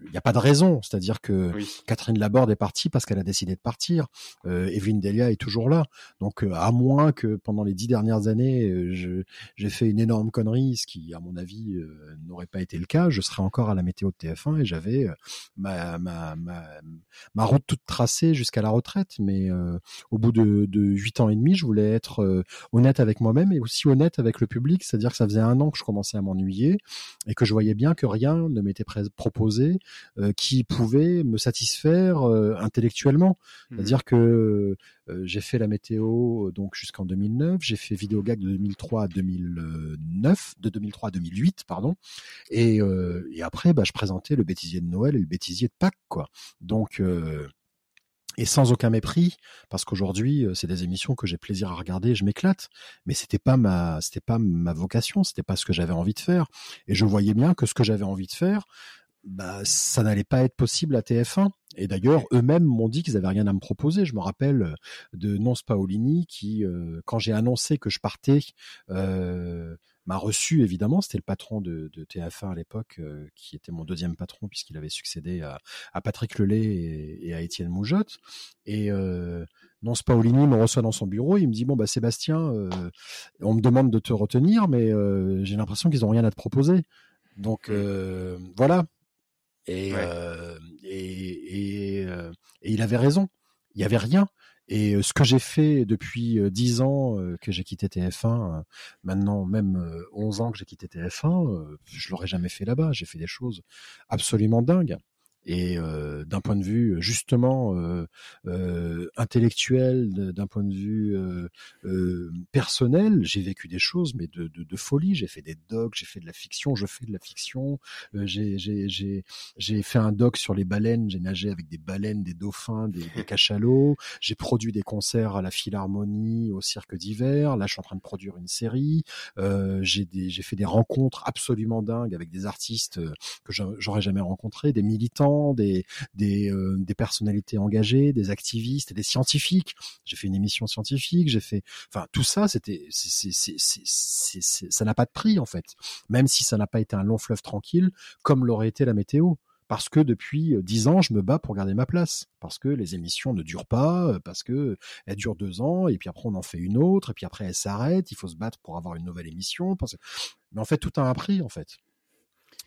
il n'y a pas de raison. C'est-à-dire que Catherine Laborde est partie parce qu'elle a décidé de partir. Euh, Evelyne Delia est toujours là. Donc, euh, à moins que pendant les dix dernières années, euh, j'ai fait une énorme connerie, ce qui, à mon avis, euh, n'aurait pas été le cas, je serais encore à la météo de TF1 et j'avais ma, ma, ma, ma, route toute tracée jusqu'à la retraite. Mais au bout de huit ans et demi, je voulais être honnête avec moi-même et aussi honnête avec le public. C'est-à-dire que ça faisait un an que je commençais à m'ennuyer et que je voyais bien que rien ne m'était proposé euh, qui pouvait me satisfaire euh, intellectuellement. Mmh. C'est-à-dire que euh, j'ai fait la météo donc jusqu'en 2009, j'ai fait Vidéogag de 2003 à 2009, de 2003 à 2008 pardon, et, et après bah, je présentais le bêtisier de Noël et le bêtisier de Pâques quoi. Donc et sans aucun mépris, parce qu'aujourd'hui, c'est des émissions que j'ai plaisir à regarder, je m'éclate. Mais c'était pas ma, c'était pas ma vocation, c'était pas ce que j'avais envie de faire. Et je voyais bien que ce que j'avais envie de faire, bah, ça n'allait pas être possible à TF1. Et d'ailleurs, eux-mêmes m'ont dit qu'ils avaient rien à me proposer. Je me rappelle euh, de Nonce Paolini qui, euh, quand j'ai annoncé que je partais, euh, m'a reçu évidemment. C'était le patron de, de TF1 à l'époque, euh, qui était mon deuxième patron puisqu'il avait succédé à, à Patrick Lelay et, et, à Étienne Moujotte. Et Nonce Paolini me reçoit dans son bureau. Il me dit bon bah Sébastien, on me demande de te retenir, mais j'ai l'impression qu'ils ont rien à te proposer. Donc voilà, et, euh, et, et, euh, et, il avait raison. Il y avait rien. Et euh, ce que j'ai fait depuis dix ans que j'ai quitté TF1, maintenant même 11 ans que j'ai quitté TF1, je l'aurais jamais fait là-bas. J'ai fait des choses absolument dingues. Et euh, d'un point de vue justement euh, euh, intellectuel, d'un point de vue personnel, j'ai vécu des choses, mais de, de, de folie. J'ai fait des docs, j'ai fait de la fiction, je fais de la fiction. j'ai j'ai fait un doc sur les baleines. J'ai nagé avec des baleines, des dauphins, des, des *laughs* cachalots. J'ai produit des concerts à la Philharmonie, au Cirque d'hiver. Là, je suis en train de produire une série. j'ai fait des rencontres absolument dingues avec des artistes que j'aurais jamais rencontrés, des militants des euh, des personnalités engagées, des activistes, des scientifiques. J'ai fait une émission scientifique, j'ai fait, enfin tout ça, c'était, ça n'a pas de prix en fait. Même si ça n'a pas été un long fleuve tranquille, comme l'aurait été la météo parce que depuis euh, dix ans, je me bats pour garder ma place, parce que les émissions ne durent pas, euh, parce que elles durent deux ans, et puis après on en fait une autre, et puis après elles s'arrêtent, il faut se battre pour avoir une nouvelle émission. Mais en fait, tout a un prix, en fait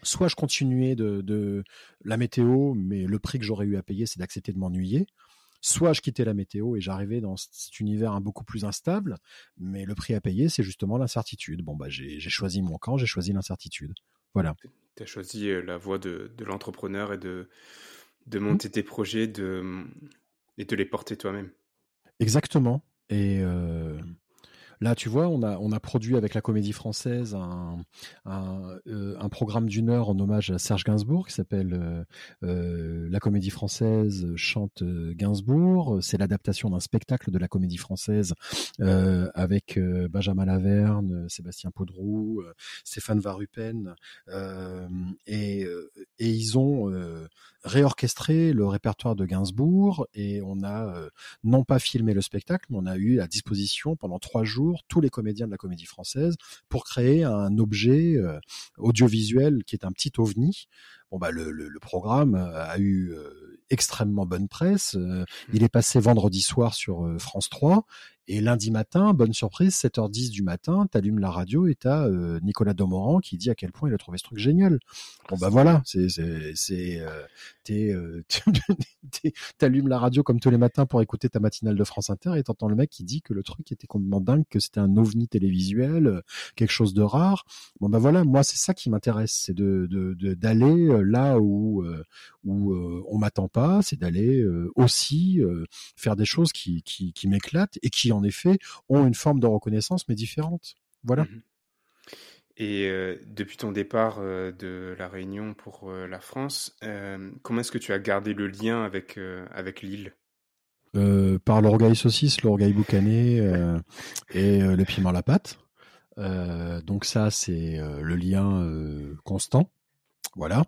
soit je continuais de, de, la météo, mais le prix que j'aurais eu à payer, c'est d'accepter de m'ennuyer. Soit je quittais la météo et j'arrivais dans cet univers beaucoup plus instable, mais le prix à payer, c'est justement l'incertitude. Bon, bah, j'ai choisi mon camp, j'ai choisi l'incertitude. Voilà. Tu as choisi euh, la voie de, de l'entrepreneur et de, de monter tes projets de, et de les porter toi-même. Exactement. Et euh, Là, tu vois, on a, produit avec la Comédie Française euh, un programme d'une heure en hommage à Serge Gainsbourg qui s'appelle euh, euh La Comédie Française chante Gainsbourg. C'est l'adaptation d'un spectacle de la Comédie Française avec Benjamin Laverne, Sébastien Podroux, Stéphane Varupen, et ils ont réorchestré le répertoire de Gainsbourg et on a non pas filmé le spectacle, mais on a eu à disposition pendant trois jours tous les comédiens de la comédie française pour créer un objet euh, audiovisuel qui est un petit ovni. Bon bah le, le, programme a eu euh, extrêmement bonne presse. Mmh. il est passé vendredi soir sur France 3 et lundi matin, bonne surprise, 7h10 du matin, t'allumes la radio et t'as euh, Nicolas Domoran qui dit à quel point il a trouvé ce truc génial. Bon bah voilà, c'est c'est c'est euh, euh *laughs* t'allumes la radio comme tous les matins pour écouter ta matinale de France Inter et t'entends le mec qui dit que le truc était complètement dingue, que c'était un ovni télévisuel, euh, quelque chose de rare. Bon bah voilà, moi c'est ça qui m'intéresse, c'est de d'aller de, là où où on m'attend pas, c'est d'aller aussi faire des choses qui qui, qui m'éclatent et qui en effet, ont une forme de reconnaissance, mais différente. Voilà. Mmh Et euh, depuis ton départ euh, de la Réunion pour euh, la France, comment est-ce que tu as gardé le lien avec, avec l'île Par l'orgueil saucisse, l'orgueil boucané et le piment à la pâte. donc ça, c'est le lien constant. Voilà.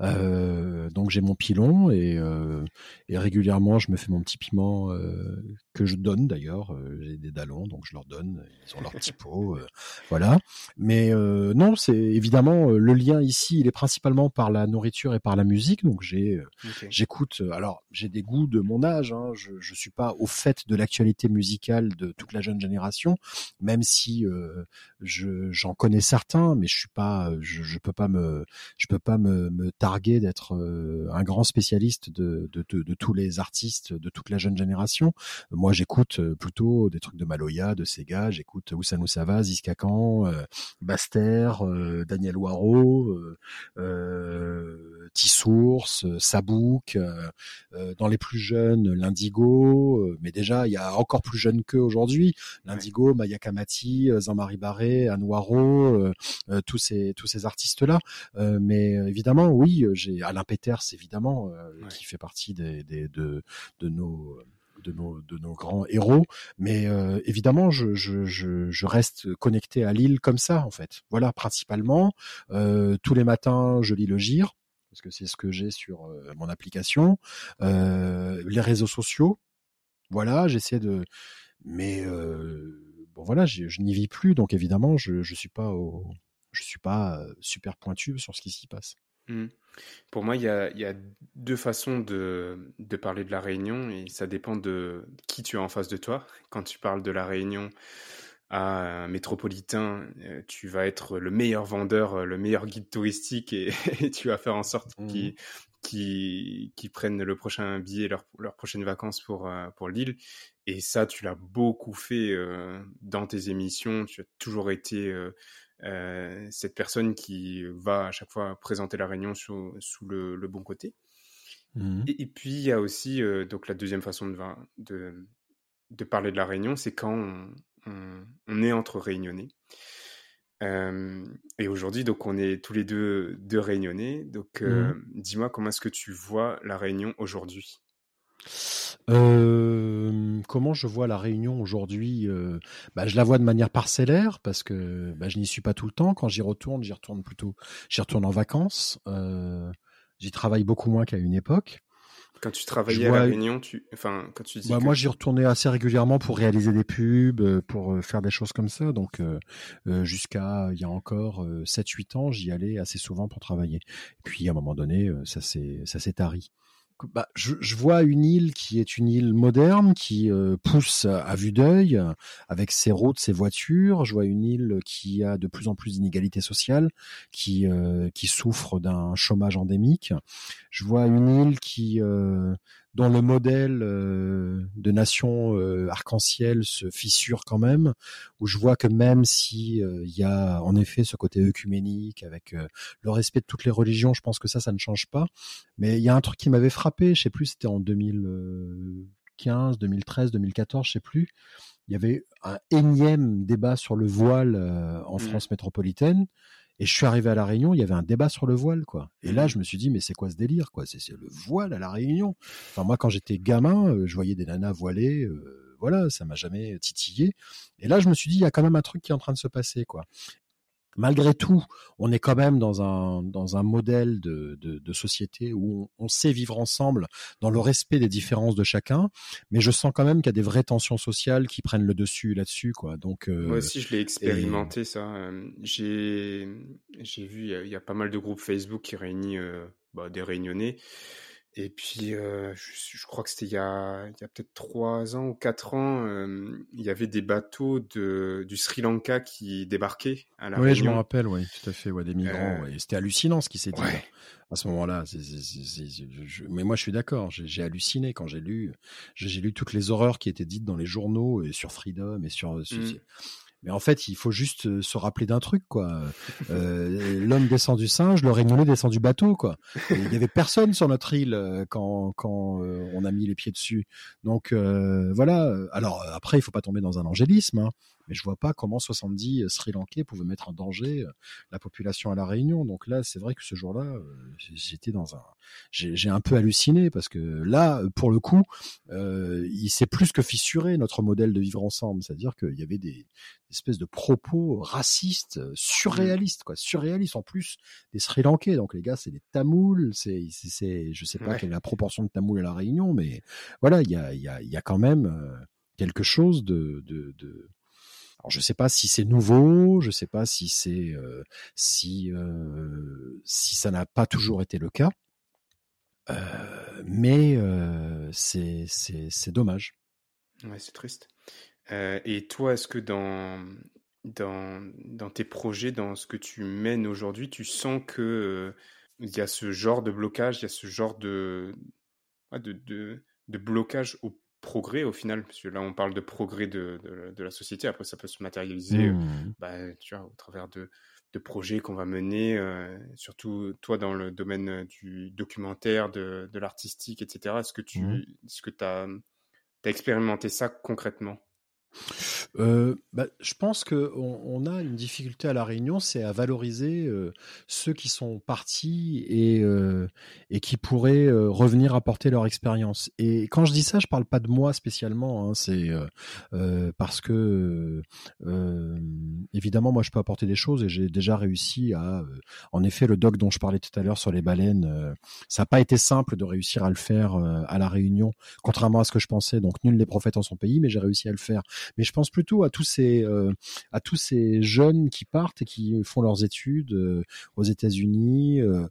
Euh, donc j'ai mon pilon et, euh, et, régulièrement je me fais mon petit piment euh, que je donne d'ailleurs. J'ai des dallons donc je leur donne. Ils ont leur petit *laughs* pot. Voilà. Mais non, c'est évidemment le lien ici. Il est principalement par la nourriture et par la musique. Donc j'ai j'écoute. alors j'ai des goûts de mon âge. Hein, je je suis pas au fait de l'actualité musicale de toute la jeune génération, même si je j'en connais certains, mais je suis pas. Je, je peux pas me je peux pas me, targuer d'être euh, un grand spécialiste de, tous les artistes de toute la jeune génération. Moi, j'écoute euh, plutôt des trucs de Maloya, de Sega, j'écoute Oussano Sava, Ziskakan, euh, Baster, Daniel Waro, Tissours, Sabouk, dans les plus jeunes, l'Indigo, mais déjà, il y a encore plus jeunes qu'eux aujourd'hui. L'Indigo, Maya Kamati, Jean-Marie Barré, Anwaro, tous ces tous ces artistes-là. mais euh, évidemment, oui, euh, j'ai Alain Peters, évidemment, euh, qui fait partie des, de, de nos de nos, de nos grands héros. Mais évidemment, je, je, je, reste connecté à Lille comme ça, en fait. Voilà, principalement. tous les matins, je lis le GIR, parce que c'est ce que j'ai sur mon application. les réseaux sociaux. Voilà, j'essaie de... Mais bon, voilà, je, n'y vis plus, donc évidemment, je ne suis pas au je suis pas super pointu sur ce qui s'y passe. Mmh. Pour moi, il y a, y a, deux façons de, de, parler de la Réunion et ça dépend de qui tu as en face de toi. Quand tu parles de la Réunion à un métropolitain, tu vas être le meilleur vendeur, le meilleur guide touristique *laughs* et, tu vas faire en sorte mmh. qu'ils qui, qui prennent le prochain billet, leurs leur prochaines vacances pour, pour l'île. Et ça, tu l'as beaucoup fait dans tes émissions. Tu as toujours été euh, cette personne qui va à chaque fois présenter la réunion sous, sous le, bon côté. Mmh. Et, puis il y a aussi euh, donc la deuxième façon de, de, de, parler de la réunion, c'est quand on, on, est entre réunionnais. Euh, et aujourd'hui, donc, on est tous les deux deux réunionnais. Donc, mmh. dis-moi, comment est-ce que tu vois la réunion aujourd'hui? Euh, comment je vois la Réunion aujourd'hui euh, bah, Je la vois de manière parcellaire parce que bah, je n'y suis pas tout le temps. Quand j'y retourne, j'y retourne plutôt, j'y retourne en vacances. Euh, j'y travaille beaucoup moins qu'à une époque. Quand tu travaillais à la Réunion, tu, enfin, quand tu dis bah, moi j'y retournais assez régulièrement pour réaliser des pubs, euh, pour euh, faire des choses comme ça. Donc jusqu'à il y a encore 7-8 ans, j'y allais assez souvent pour travailler. Et puis à un moment donné, ça s'est ça s'est tari bah, je, je, vois une île qui est une île moderne, qui euh, pousse à vue d'œil, avec ses routes, ses voitures. Je vois une île qui a de plus en plus d'inégalités sociales, qui, euh, qui souffre d'un chômage endémique. Je vois une île qui euh, dont le modèle euh, de nation euh, arc-en-ciel se fissure quand même, où je vois que même si euh, il y a en effet ce côté œcuménique avec le respect de toutes les religions, je pense que ça, ça ne change pas. Mais il y a un truc qui m'avait frappé, je sais plus, c'était en 2015, 2013, 2014, je sais plus. Il y avait un énième débat sur le voile en mmh. France métropolitaine. Et je suis arrivé à la Réunion, il y avait un débat sur le voile, quoi. Et là, mmh. je me suis dit, mais c'est quoi ce délire, quoi? C'est le voile à la Réunion. Enfin, moi, quand j'étais gamin, euh, je voyais des nanas voilées. Euh, voilà, ça m'a jamais titillé. Et là, je me suis dit, il y a quand même un truc qui est en train de se passer, quoi malgré tout, on est quand même dans un, dans un modèle de, de, société où on, sait vivre ensemble dans le respect des différences de chacun, mais je sens quand même qu'il y a des vraies tensions sociales qui prennent le dessus là-dessus. quoi. Donc, euh, Moi aussi, je l'ai expérimenté, ça. Euh, j'ai, j'ai vu, il y, a, pas mal de groupes Facebook qui réunissent euh, bah, des réunionnais. Et puis, euh, je, je, crois que c'était il y a, il y a peut-être trois ans ou quatre ans, euh, il y avait des bateaux de, du Sri Lanka qui débarquaient à la Oui, je me rappelle, oui, tout à fait, ouais, des migrants. Euh... C'était hallucinant ce qui s'est dit ouais. à ce moment-là. Mais moi, je suis d'accord, j'ai halluciné quand j'ai lu, j'ai lu toutes les horreurs qui étaient dites dans les journaux et sur Freedom et sur. sur mmh. Mais en fait, il faut juste se rappeler d'un truc, quoi. Euh, L'homme descend du singe, le régnonné descend du bateau, quoi. il y avait personne sur notre île quand quand euh, on a mis les pieds dessus. Donc euh, voilà. Alors après, il faut pas tomber dans un angélisme, hein, mais je vois pas comment 70 Sri Lankais pouvaient mettre en danger la population à la Réunion. Donc là, c'est vrai que ce jour-là, j'étais dans un, j'ai un peu halluciné parce que là, pour le coup, il s'est plus que fissuré notre modèle de vivre ensemble. C'est-à-dire qu'il y avait des espèce de propos racistes, euh, surréalistes, quoi, surréalistes en plus des Sri Lankais. Donc les gars, c'est des Tamouls, c'est, c'est, je sais pas ouais. quelle est la proportion de Tamouls à la Réunion, mais voilà, il y a, il y a, il y a quand même euh, quelque chose de, de, de... Alors je sais pas si c'est nouveau, je sais pas si c'est, euh, euh, si ça n'a pas toujours été le cas, euh, mais c'est, c'est, dommage. Ouais, c'est triste. Et toi, est-ce que dans, dans, dans tes projets, dans ce que tu mènes aujourd'hui, tu sens que il y a ce genre de blocage, il y a ce genre de, de, de, de, blocage au progrès au final Parce que là, on parle de progrès de, de, de la société, après ça peut se matérialiser mmh. bah, tu vois, au travers de, de projets qu'on va mener, euh, surtout toi dans le domaine du documentaire, de, de l'artistique, etc. Est-ce que tu mmh. est-ce que as, as expérimenté ça concrètement? Euh, bah, je pense que on, a une difficulté à la Réunion, c'est à valoriser euh, ceux qui sont partis et euh, qui pourraient revenir apporter leur expérience. Et quand je dis ça, je parle pas de moi spécialement. Hein, c'est parce que évidemment, moi, je peux apporter des choses et j'ai déjà réussi à. en effet, le doc dont je parlais tout à l'heure sur les baleines, ça n'a pas été simple de réussir à le faire à la Réunion, contrairement à ce que je pensais. Donc, nul les prophètes en son pays, mais j'ai réussi à le faire. Mais je pense plus plutôt à tous ces euh, à tous ces jeunes qui partent et qui font leurs études euh, aux États-Unis, euh,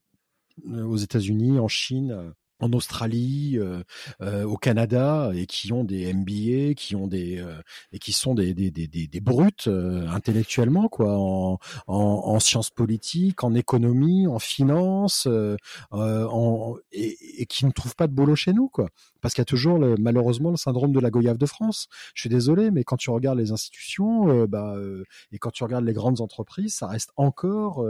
aux États-Unis, en Chine en Australie, au Canada, et qui ont des MBA, qui ont des et qui sont des des des, des brutes intellectuellement quoi, en, en, en, sciences politiques, en économie, en finance, et, et, qui ne trouvent pas de boulot chez nous quoi, parce qu'il y a toujours le, malheureusement le syndrome de la goyave de France. Je suis désolé, mais quand tu regardes les institutions, bah et quand tu regardes les grandes entreprises, ça reste encore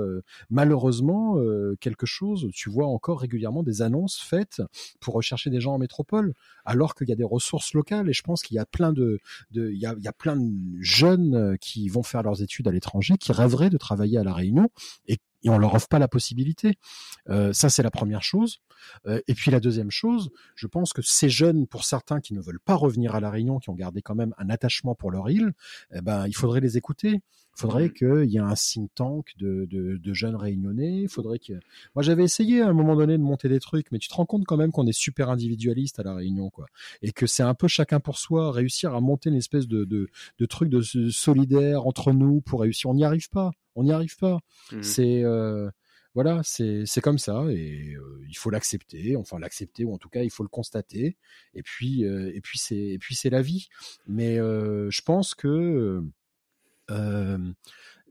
malheureusement quelque chose. Tu vois encore régulièrement des annonces faites pour rechercher des gens en métropole, alors qu'il y a des ressources locales. Et je pense qu'il y a plein de, de il, y a, plein de jeunes qui vont faire leurs études à l'étranger, qui rêveraient de travailler à la Réunion et et on leur offre pas la possibilité. Euh, ça, c'est la première chose. Euh, et puis la deuxième chose, je pense que ces jeunes, pour certains qui ne veulent pas revenir à la Réunion, qui ont gardé quand même un attachement pour leur île, eh ben, il faudrait les écouter. Il faudrait qu'il y ait un think tank de, de, de jeunes réunionnais. Il faudrait que. Moi, j'avais essayé à un moment donné de monter des trucs, mais tu te rends compte quand même qu'on est super individualiste à la Réunion, quoi, et que c'est un peu chacun pour soi. Réussir à monter une espèce de, de, de truc de solidaire entre nous pour réussir, on n'y arrive pas on n'y arrive pas. Mmh. C'est euh, voilà, c'est comme ça et il faut l'accepter, enfin l'accepter ou en tout cas il faut le constater. Et puis et puis c'est et puis c'est la vie. Mais je pense que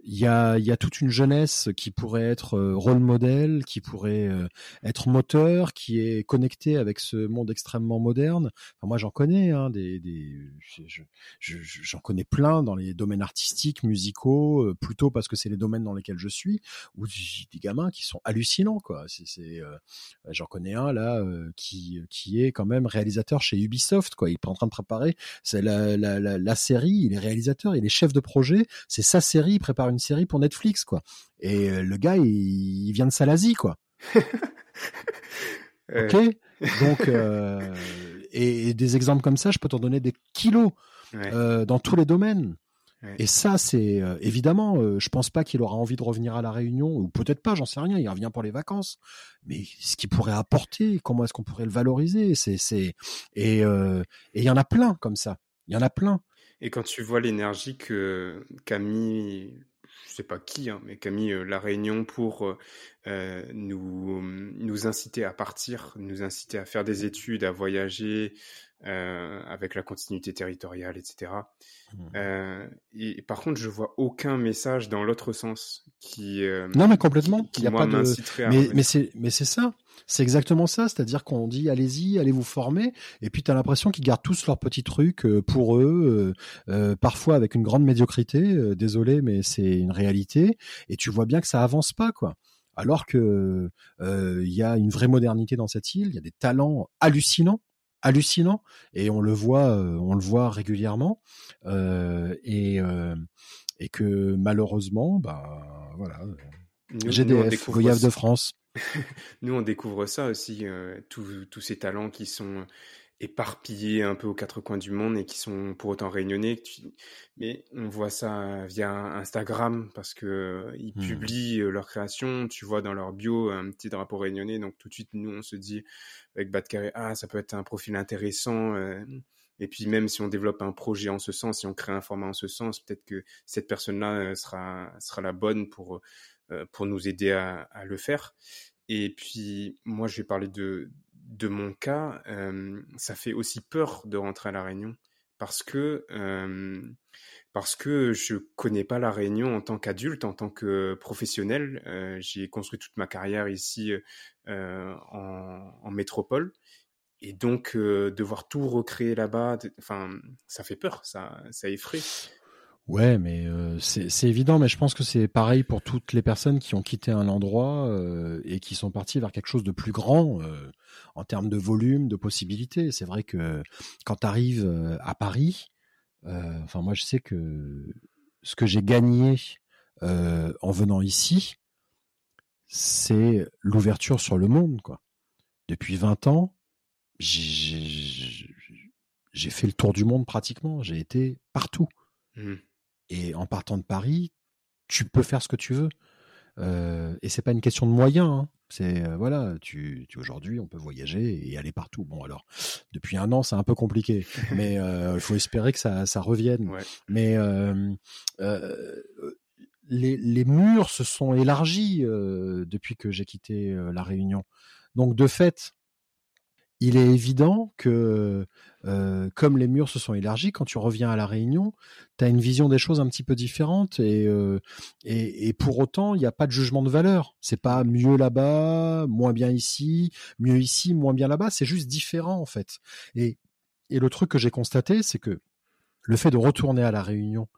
il y a, y a toute une jeunesse qui pourrait être euh, rôle modèle, qui pourrait euh, être moteur, qui est connectée avec ce monde extrêmement moderne. Enfin, moi, j'en connais, hein, des, des j'en je, je, connais plein dans les domaines artistiques, musicaux, euh, plutôt parce que c'est les domaines dans lesquels je suis, où j'ai des gamins qui sont hallucinants, quoi. C'est, euh, j'en connais un là qui qui est quand même réalisateur chez Ubisoft, quoi. Il est en train de préparer, c'est la, la, la, la série, il est réalisateur, il est chef de projet, c'est sa série, il prépare une série pour Netflix, quoi. Et euh, le gars, il, il vient de Salazie, quoi. *laughs* ok? Donc, euh, et, et, des exemples comme ça, je peux t'en donner des kilos ouais. euh, dans tous les domaines. Ouais. Et ça, c'est euh, évidemment, euh, je pense pas qu'il aura envie de revenir à la Réunion, ou peut-être pas, j'en sais rien. Il revient pour les vacances, mais ce qu'il pourrait apporter, comment est-ce qu'on pourrait le valoriser C'est, c'est, et il y en a plein comme ça. Il y en a plein. Et quand tu vois l'énergie que qu'a mis je sais pas qui, hein, mais mis la Réunion pour nous nous inciter à partir, nous inciter à faire des études, à voyager, euh, avec la continuité territoriale, etc. Mmh. Euh, et, par contre, je vois aucun message dans l'autre sens qui. Euh, non, mais complètement. Qui, a pas de. Mais, mais c'est mais c'est ça. C'est exactement ça. C'est-à-dire qu'on dit allez-y, allez vous former, et puis tu as l'impression qu'ils gardent tous leurs petits trucs pour eux, parfois avec une grande médiocrité. désolé, mais c'est une réalité. Et tu vois bien que ça avance pas, quoi alors que il y a une vraie modernité dans cette île, il y a des talents hallucinants hallucinant et on le voit on le voit régulièrement et et que malheureusement bah voilà GDF Goyave de France. *laughs* Nous on découvre ça aussi tous ces talents qui sont éparpillés un peu aux quatre coins du monde et qui sont pour autant réunionnais. Mais on voit ça via Instagram parce que ils mmh. publient leur création. Tu vois dans leur bio un petit drapeau réunionnais. Donc tout de suite, nous, on se dit avec Carré, ah, ça peut être un profil intéressant. Et puis même si on développe un projet en ce sens, si on crée un format en ce sens, peut-être que cette personne-là sera, sera la bonne pour, pour nous aider à, à le faire. Et puis moi, je vais parler de, de mon cas, ça fait aussi peur de rentrer à la Réunion parce que parce que je connais pas la Réunion en tant qu'adulte, en tant que professionnel. j'ai construit toute ma carrière ici en, métropole. Et donc, devoir tout recréer là-bas, enfin, ça fait peur, ça effraie. Ouais, mais euh, c'est évident, mais je pense que c'est pareil pour toutes les personnes qui ont quitté un endroit euh, et qui sont parties vers quelque chose de plus grand euh, en termes de volume, de possibilités. C'est vrai que quand tu arrives à Paris, enfin moi je sais que ce que j'ai gagné en venant ici, c'est l'ouverture sur le monde. quoi. Depuis 20 ans, j'ai fait le tour du monde pratiquement. J'ai été partout. Mmh. Et en partant de Paris, tu peux faire ce que tu veux. Euh, et c'est pas une question de moyens. Hein. C'est euh, voilà, tu, tu aujourd'hui on peut voyager et aller partout. Bon alors depuis un an c'est un peu compliqué, *laughs* mais euh, il faut espérer que ça, ça revienne. Mais euh, les, les, murs se sont élargis depuis que j'ai quitté la Réunion. Donc de fait, il est évident que, euh, comme les murs se sont élargis, quand tu reviens à la Réunion, tu as une vision des choses un petit peu différente et, euh, et, et, pour autant, il n'y a pas de jugement de valeur. C'est pas mieux là-bas, moins bien ici, mieux ici, moins bien là-bas. C'est juste différent en fait. Et, et le truc que j'ai constaté, c'est que le fait de retourner à la Réunion,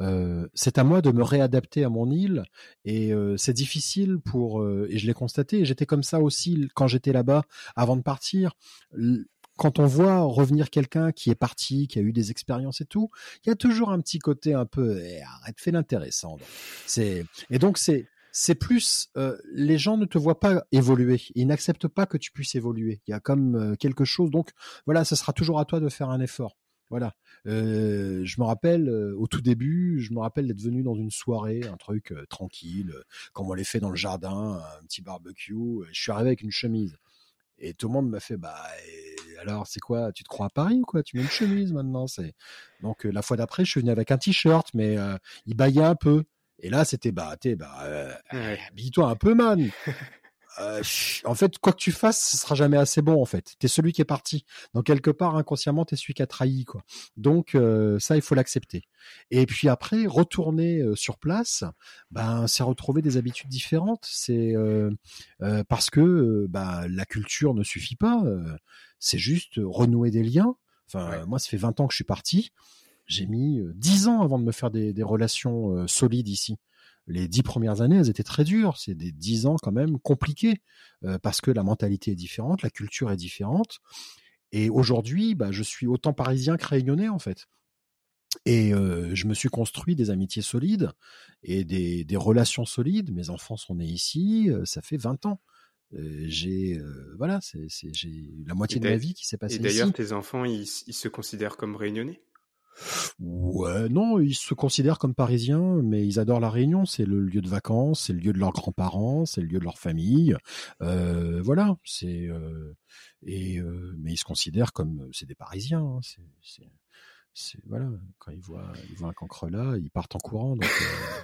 euh, c'est à moi de me réadapter à mon île et euh, c'est difficile pour euh, et je l'ai constaté. J'étais comme ça aussi quand j'étais là-bas avant de partir. Quand on voit revenir quelqu'un qui est parti, qui a eu des expériences et tout, il y a toujours un petit côté un peu eh, arrête, fais l'intéressant. C'est et donc c'est c'est plus les gens ne te voient pas évoluer, ils n'acceptent pas que tu puisses évoluer. Il y a comme quelque chose donc voilà, ce sera toujours à toi de faire un effort. Voilà. Euh, je me rappelle euh, au tout début, je me rappelle d'être venu dans une soirée, un truc euh, tranquille, comme on les fait dans le jardin, un petit barbecue. je suis arrivé avec une chemise et tout le monde m'a fait bah alors c'est quoi Tu te crois à Paris ou quoi? Tu mets une chemise maintenant C'est donc la fois d'après, je suis venu avec un t-shirt, mais il baillait un peu. Et là, c'était bah, t'es bah, habille-toi un peu, man. *laughs* Euh, en fait, quoi que tu fasses, ce sera jamais assez bon. En fait, t'es celui qui est parti. Donc quelque part, inconsciemment, t'es celui qui a trahi, quoi. Donc euh, ça, il faut l'accepter. Et puis après, retourner euh, sur place, ben, c'est retrouver des habitudes différentes. C'est parce que bah, la culture ne suffit pas. c'est juste renouer des liens. Enfin, moi, ça fait 20 ans que je suis parti. J'ai mis 10 ans avant de me faire des, des relations solides ici les dix premières années, elles étaient très dures. C'est des dix ans quand même compliqués euh, parce que la mentalité est différente, la culture est différente. Et aujourd'hui, bah, je suis autant parisien que réunionnais en fait. Et euh, je me suis construit des amitiés solides et des, relations solides. Mes enfants sont nés ici, euh, ça fait 20 ans. j'ai voilà, c'est j'ai la moitié de ma vie qui s'est passée ici. Et d'ailleurs, tes enfants, ils, ils se considèrent comme réunionnais? Ouais, non, ils se considèrent comme parisiens, mais ils adorent la Réunion. C'est le lieu de vacances, c'est le lieu de leurs grands-parents, c'est le lieu de leur famille. Euh, voilà, c'est euh, et euh, mais ils se considèrent comme c'est des Parisiens. Hein, c'est voilà, quand ils voient, ils voient un cancre là, ils partent en courant, donc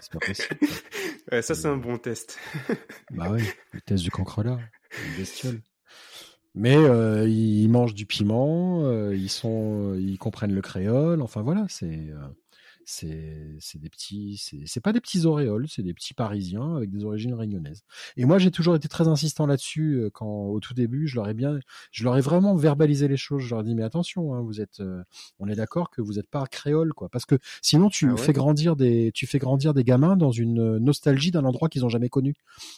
c'est pas possible. *laughs* ça, c'est un bon test. bah oui, le test du cancre là, une bestiole. Mais euh, ils mangent du piment, euh, ils sont, ils comprennent le créole. Enfin voilà, c'est euh, c'est des petits, c'est pas des petits auréoles, c'est des petits Parisiens avec des origines réunionnaises. Et moi, j'ai toujours été très insistant là-dessus euh, quand, au tout début, je leur ai bien, je leur ai vraiment verbalisé les choses. Je leur ai dit mais attention, hein, vous êtes, euh, on est d'accord que vous n'êtes pas créole, quoi, parce que sinon tu ah fais grandir des, tu fais grandir des gamins dans une nostalgie d'un endroit qu'ils ont jamais connu,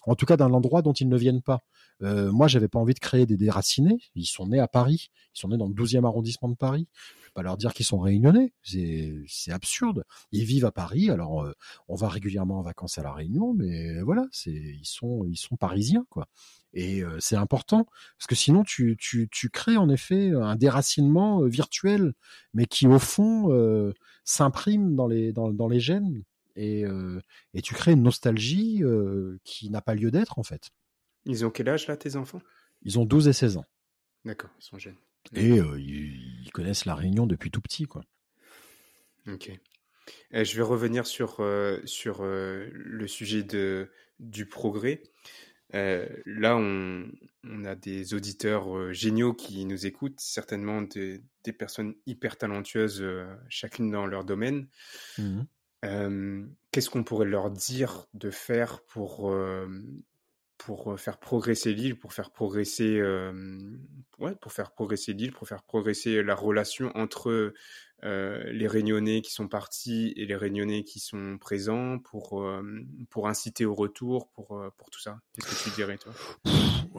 en tout cas d'un endroit dont ils ne viennent pas. Euh, moi, j'avais pas envie de créer des déracinés. Ils sont nés à Paris, ils sont nés dans le 12e arrondissement de Paris pas leur dire qu'ils sont réunionnais. C'est absurde. Ils vivent à Paris, alors euh, on va régulièrement en vacances à la Réunion, mais voilà, c'est ils sont ils sont parisiens quoi. Et euh, c'est important parce que sinon tu, tu, tu crées en effet un déracinement euh, virtuel, mais qui au fond s'imprime dans les dans, dans les gènes et, et tu crées une nostalgie qui n'a pas lieu d'être en fait. Ils ont quel âge là tes enfants? Ils ont 12 et 16 ans. D'accord, ils sont jeunes. Et euh, ils, connaissent la Réunion depuis tout petit, quoi. Ok. Et je vais revenir sur, euh, sur euh, le sujet de, du progrès. là, on, on, a des auditeurs géniaux qui nous écoutent, certainement des, des personnes hyper talentueuses, chacune dans leur domaine. Mmh qu'est-ce qu'on pourrait leur dire de faire pour, pour faire progresser l'île, pour faire progresser, ouais, pour faire progresser l'île, pour faire progresser la relation entre euh, les Réunionnais qui sont partis et les Réunionnais qui sont présents pour, euh, pour inciter au retour, pour, euh, pour tout ça Qu'est-ce que tu dirais, toi?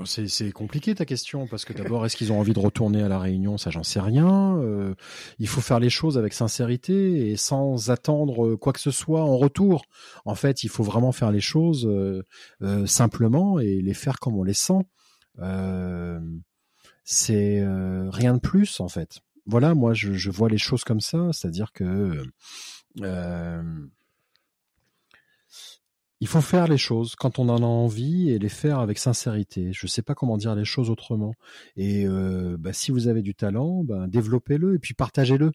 C'est compliqué ta question, parce que d'abord, est-ce qu'ils ont envie de retourner à La Réunion? Ça, j'en sais rien. il faut faire les choses avec sincérité et sans attendre quoi que ce soit en retour. En fait, il faut vraiment faire les choses simplement et les faire comme on les sent. c'est rien de plus, en fait voilà, moi je, vois les choses comme ça, c'est-à-dire que euh, il faut faire les choses quand on en a envie et les faire avec sincérité. Je ne sais pas comment dire les choses autrement. Et euh, bah, si vous avez du talent, bah, développez-le et puis partagez-le.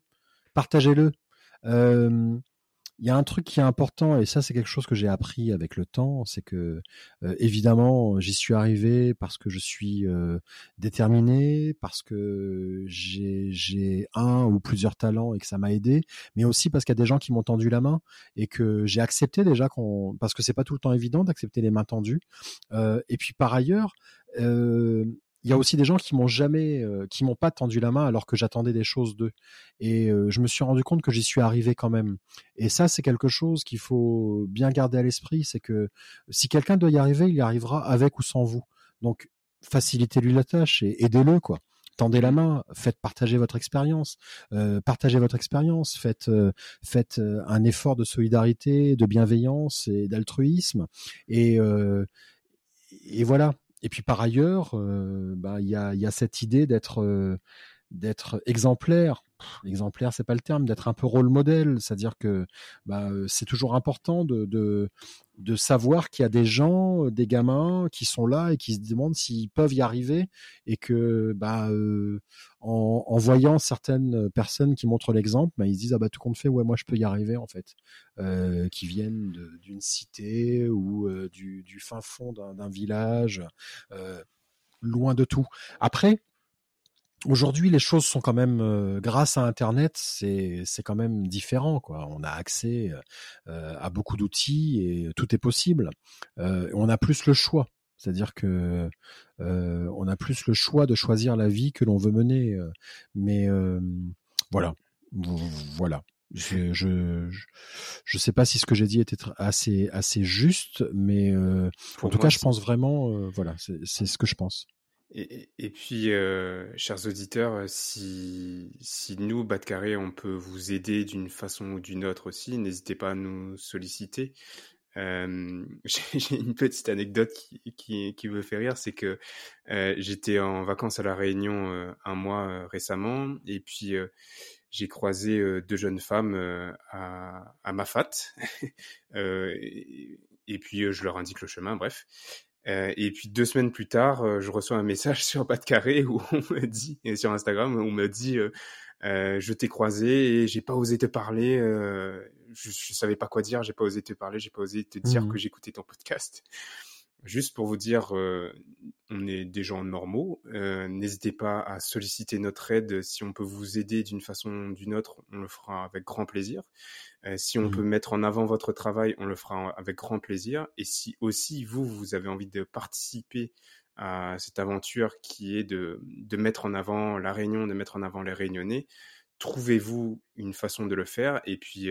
Partagez-le. Euh, il y a un truc qui est important et ça c'est quelque chose que j'ai appris avec le temps, c'est que euh, évidemment j'y suis arrivé parce que je suis euh, déterminé, parce que j'ai un ou plusieurs talents et que ça m'a aidé, mais aussi parce qu'il y a des gens qui m'ont tendu la main et que j'ai accepté déjà qu'on parce que c'est pas tout le temps évident d'accepter les mains tendues. Euh, et puis par ailleurs, il y a aussi des gens qui m'ont jamais, euh, qui m'ont pas tendu la main alors que j'attendais des choses d'eux. Et euh, je me suis rendu compte que j'y suis arrivé quand même. Et ça, c'est quelque chose qu'il faut bien garder à l'esprit, c'est que si quelqu'un doit y arriver, il y arrivera avec ou sans vous. Donc, facilitez-lui la tâche et aidez-le, quoi. Tendez la main, faites partager votre expérience, euh, partagez votre expérience, faites, faites un effort de solidarité, de bienveillance et d'altruisme. Et, et voilà, et puis par ailleurs, euh, bah, il y, a, y, a, cette idée d'être euh, d'être exemplaire. exemplaire, c'est pas le terme, d'être un peu rôle modèle, c'est-à-dire que bah, euh, c'est toujours important de, de, savoir qu'il y a des gens, des gamins qui sont là et qui se demandent s'ils peuvent y arriver et que bah, en, en, voyant certaines personnes qui montrent l'exemple, bah, ils se disent ah bah tout compte fait ouais moi je peux y arriver en fait, euh, qui viennent d'une cité ou euh, du, du, fin fond d'un village, euh, loin de tout. Après, Aujourd'hui, les choses sont quand même, grâce à Internet, c'est c'est quand même différent. Quoi. On a accès à beaucoup d'outils et tout est possible. on a plus le choix. C'est-à-dire que euh, on a plus le choix de choisir la vie que l'on veut mener. Euh, mais euh, voilà, voilà. Je, je, je sais pas si ce que j'ai dit était assez assez juste, mais en tout cas, je pense vraiment, voilà, c'est ce que je pense. Et, puis, chers auditeurs, si, si nous, Carré, on peut vous aider d'une façon ou d'une autre aussi, n'hésitez pas à nous solliciter. Euh, *laughs* j'ai une petite anecdote qui, qui, qui, me fait rire, c'est que euh, j'étais en vacances à la Réunion euh, un mois euh, récemment, et puis euh, j'ai croisé deux jeunes femmes à, à Mafat, *laughs* et, puis je leur indique le chemin, bref. Et puis deux semaines plus tard, je reçois un message *laughs* sur Pas de Carré où on me dit, et sur Instagram, on me dit je t'ai croisé et j'ai pas osé te parler. je, je savais pas quoi dire. J'ai pas osé te parler. J'ai pas osé te dire mmh. que j'écoutais ton podcast. Juste pour vous dire, euh, on est des gens normaux. Euh, n'hésitez pas à solliciter notre aide. Si on peut vous aider d'une façon ou d'une autre, on le fera avec grand plaisir. Euh, si on mmh. peut mettre en avant votre travail, on le fera avec grand plaisir. Et si aussi vous, vous avez envie de participer à cette aventure qui est de, de mettre en avant la Réunion, de mettre en avant les Réunionnais, trouvez-vous une façon de le faire et puis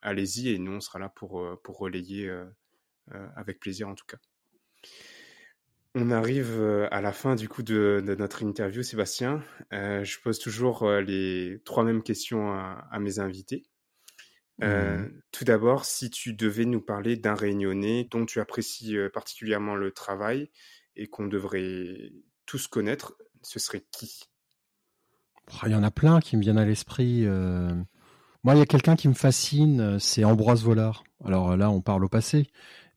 allez-y et nous, on sera là pour, pour relayer avec plaisir en tout cas. On arrive euh, à la fin du coup de, notre interview, Sébastien. Euh, je pose toujours euh, les trois mêmes questions à, mes invités. Mmh. Tout d'abord, si tu devais nous parler d'un réunionnais dont tu apprécies particulièrement le travail et qu'on devrait tous connaître, ce serait qui? Il y en a plein qui me viennent à l'esprit. Moi, il y a quelqu'un qui me fascine, c'est Ambroise Vollard. Alors là, on parle au passé,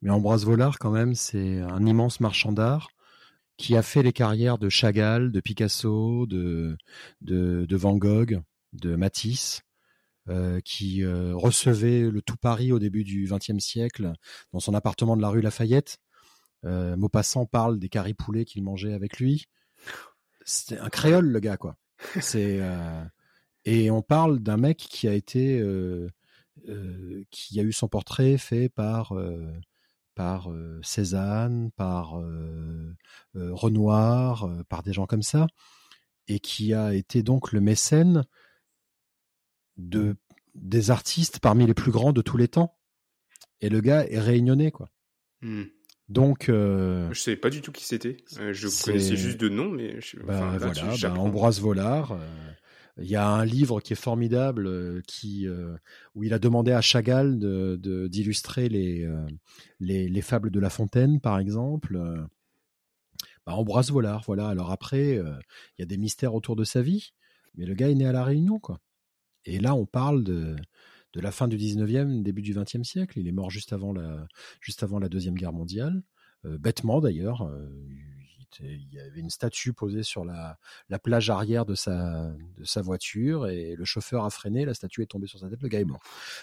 mais Ambroise Vollard, quand même, c'est un immense marchand d'art qui a fait les carrières de Chagall, de Picasso, de, Van Gogh, de Matisse, euh, qui euh, recevait le tout Paris au début du XXe siècle dans son appartement de la rue Lafayette. Euh, Maupassant parle des caripoulets qu'il mangeait avec lui. C'était un créole, le gars, quoi. Et on parle d'un mec qui a été qui a eu son portrait fait par par Cézanne, par Renoir, par des gens comme ça, et qui a été donc le mécène de des artistes parmi les plus grands de tous les temps. Et le gars est réunionnais, quoi. Mmh. Donc, je savais pas du tout qui c'était. je connaissais juste de nom, mais je... bah, voilà, bah, Ambroise Vollard. Il y a un livre qui est formidable euh, qui, euh, où il a demandé à Chagall d'illustrer de, les, euh, les, les, fables de La Fontaine, par exemple. Bah, Ambroise Vollard, voilà. Alors après, il y a des mystères autour de sa vie, mais le gars est né à La Réunion, quoi. Et là, on parle de, de la fin du 19e, début du 20e siècle. Il est mort juste avant la, juste avant la Deuxième Guerre mondiale. bêtement d'ailleurs, il y avait une statue posée sur la, plage arrière de sa, de sa voiture et le chauffeur a freiné, la statue est tombée sur sa tête, le gars est mort.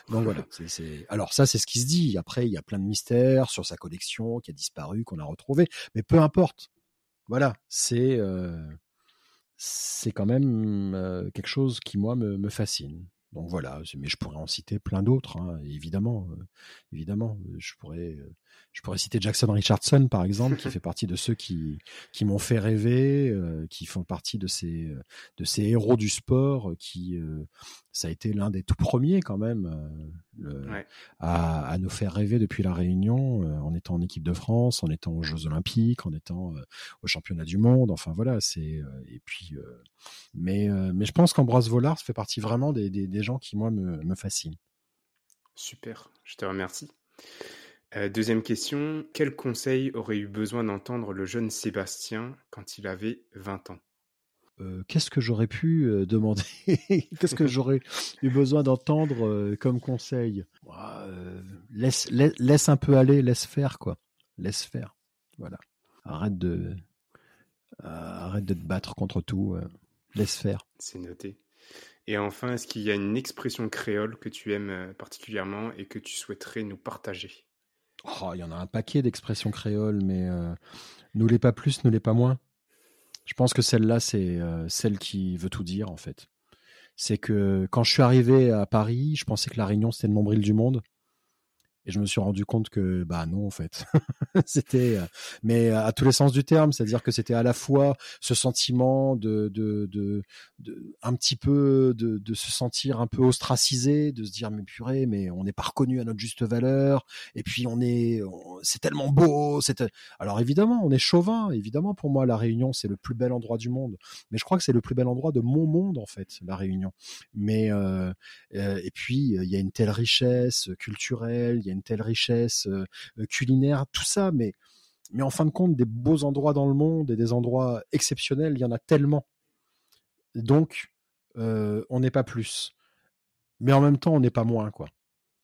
Donc voilà. *laughs* c'est Alors ça, c'est ce qui se dit. Après, il y a plein de mystères sur sa collection qui a disparu, qu'on a retrouvé, mais peu importe. Voilà, c'est euh, c'est quand même euh, quelque chose qui moi me fascine. Donc voilà, mais je pourrais en citer plein d'autres, hein, évidemment. Euh, évidemment, je pourrais, euh, je pourrais citer Jackson Richardson par exemple, qui *laughs* fait partie de ceux qui qui m'ont fait rêver, euh, qui font partie de ces de ces héros du sport, qui ça a été l'un des tout premiers quand même à, à, nous faire rêver depuis la Réunion, en étant en équipe de France, en étant aux Jeux Olympiques, en étant au championnat du monde. Enfin voilà, c'est et puis mais mais je pense qu'Ambroise Vollard fait partie vraiment des, des, des gens qui moi me, me fascinent. Super, je te remercie. Euh, deuxième question, quel conseil aurait eu besoin d'entendre le jeune Sébastien quand il avait 20 ans? Euh, Qu'est-ce que j'aurais pu euh, demander? *laughs* Qu'est-ce que j'aurais eu besoin d'entendre comme conseil? Laisse, laisse, un peu aller, laisse faire, quoi. Laisse faire. Voilà. Arrête de, arrête de te battre contre tout. laisse faire. C'est noté. Et enfin, est-ce qu'il y a une expression créole que tu aimes particulièrement et que tu souhaiterais nous partager? Oh, il y en a un paquet d'expressions créoles, mais euh, nous les pas plus, nous les pas moins. Je pense que celle-là, c'est euh, celle qui veut tout dire, en fait. C'est que quand je suis arrivé à Paris, je pensais que la Réunion, c'était le nombril du monde. Et je me suis rendu compte que bah non en fait, *laughs* c'était euh, mais à tous les sens du terme, c'est-à-dire que c'était à la fois ce sentiment de de, de, de un petit peu de, se sentir un peu ostracisé, de se dire mais purée, mais on n'est pas reconnu à notre juste valeur, et puis on est c'est tellement beau, c'est alors évidemment on est chauvin, évidemment pour moi la Réunion c'est le plus bel endroit du monde, mais je crois que c'est le plus bel endroit de mon monde en fait la Réunion, mais euh, euh et puis il y a une telle richesse culturelle, il y a une telle richesse euh, euh, culinaire, tout ça, mais mais en fin de compte, des beaux endroits dans le monde et des endroits exceptionnels, il y en a tellement. Donc, euh, on n'est pas plus. Mais en même temps, on n'est pas moins, quoi.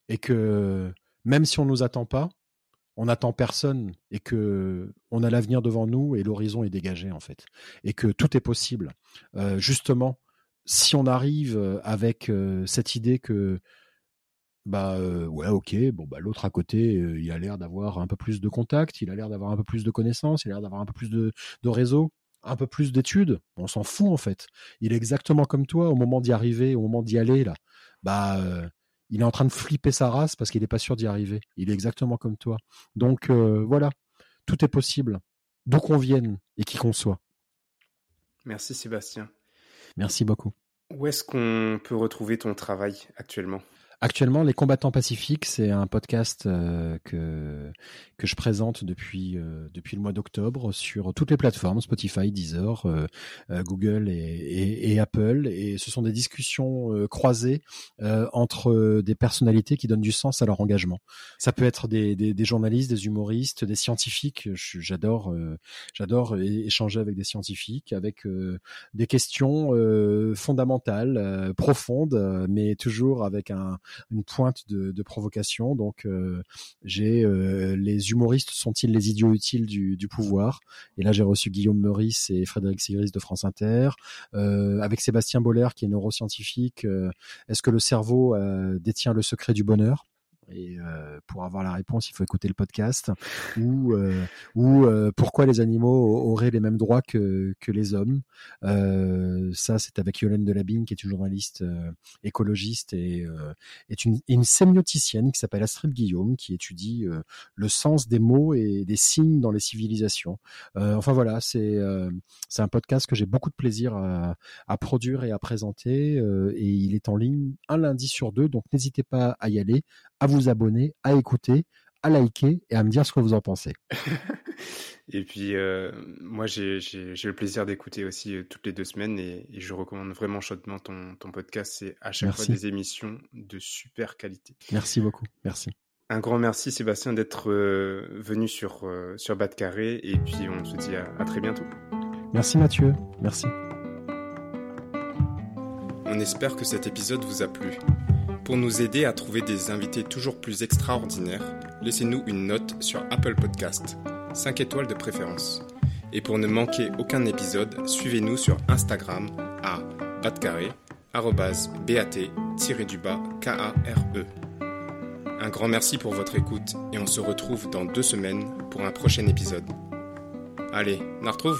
Et que même si on nous attend pas, on n'attend personne et que on a l'avenir devant nous et l'horizon est dégagé, en fait. Et que tout est possible. justement, si on arrive avec cette idée que bah ouais ok bon bah l'autre à côté il a l'air d'avoir un peu plus de contacts il a l'air d'avoir un peu plus de connaissances il a l'air d'avoir un peu plus de, de réseau un peu plus d'études. On s'en fout en fait. Il est exactement comme toi au moment d'y arriver au moment d'y aller là. Bah il est en train de flipper sa race parce qu'il n'est pas sûr d'y arriver. Il est exactement comme toi. Donc voilà. Tout est possible. D'où qu'on vienne et qui qu'on soit. Merci Sébastien. Merci beaucoup. Où est-ce qu'on peut retrouver ton travail actuellement? Actuellement, Les Combattants Pacifiques, c'est un podcast euh, que que je présente depuis euh, depuis le mois d'octobre sur toutes les plateformes Spotify, Deezer, euh, Google et, et, Apple. Et ce sont des discussions croisées entre des personnalités qui donnent du sens à leur engagement. Ça peut être des, des, des journalistes, des humoristes, des scientifiques. J'adore j'adore échanger avec des scientifiques, avec des questions fondamentales, profondes, mais toujours avec un une pointe de, provocation. Donc euh, j'ai euh, les humoristes sont-ils les idiots utiles du, du pouvoir? Et là j'ai reçu Guillaume Meurice et Frédéric Sigris de France Inter, euh, avec Sébastien Boller qui est neuroscientifique. Est-ce que le cerveau détient le secret du bonheur? Et euh, pour avoir la réponse, il faut écouter le podcast. Ou, euh, ou euh, pourquoi les animaux auraient les mêmes droits que, que les hommes. ça, c'est avec Yolène Delabine, qui est une journaliste écologiste et est une, une sémioticienne qui s'appelle Astrid Guillaume, qui étudie le sens des mots et des signes dans les civilisations. enfin voilà, c'est c'est un podcast que j'ai beaucoup de plaisir à, à, produire et à présenter. et il est en ligne un lundi sur deux, donc n'hésitez pas à y aller, à vous abonner, à écouter, à liker et à me dire ce que vous en pensez. *laughs* et puis, euh, moi, j'ai le plaisir d'écouter aussi euh, toutes les deux semaines et, je recommande vraiment chaudement ton, ton podcast. C'est à chaque fois des émissions de super qualité. Merci beaucoup. Merci. Un grand merci Sébastien d'être euh, venu sur, sur Bas de Carré et puis on se dit à très bientôt. Merci Mathieu. Merci. On espère que cet épisode vous a plu. Pour nous aider à trouver des invités toujours plus extraordinaires, laissez-nous une note sur Apple Podcast, 5 étoiles de préférence. Et pour ne manquer aucun épisode, suivez-nous sur Instagram à batcarré, bat-du-bas K-A-R-E. Un grand merci pour votre écoute et on se retrouve dans deux semaines pour un prochain épisode. Allez, on retrouve?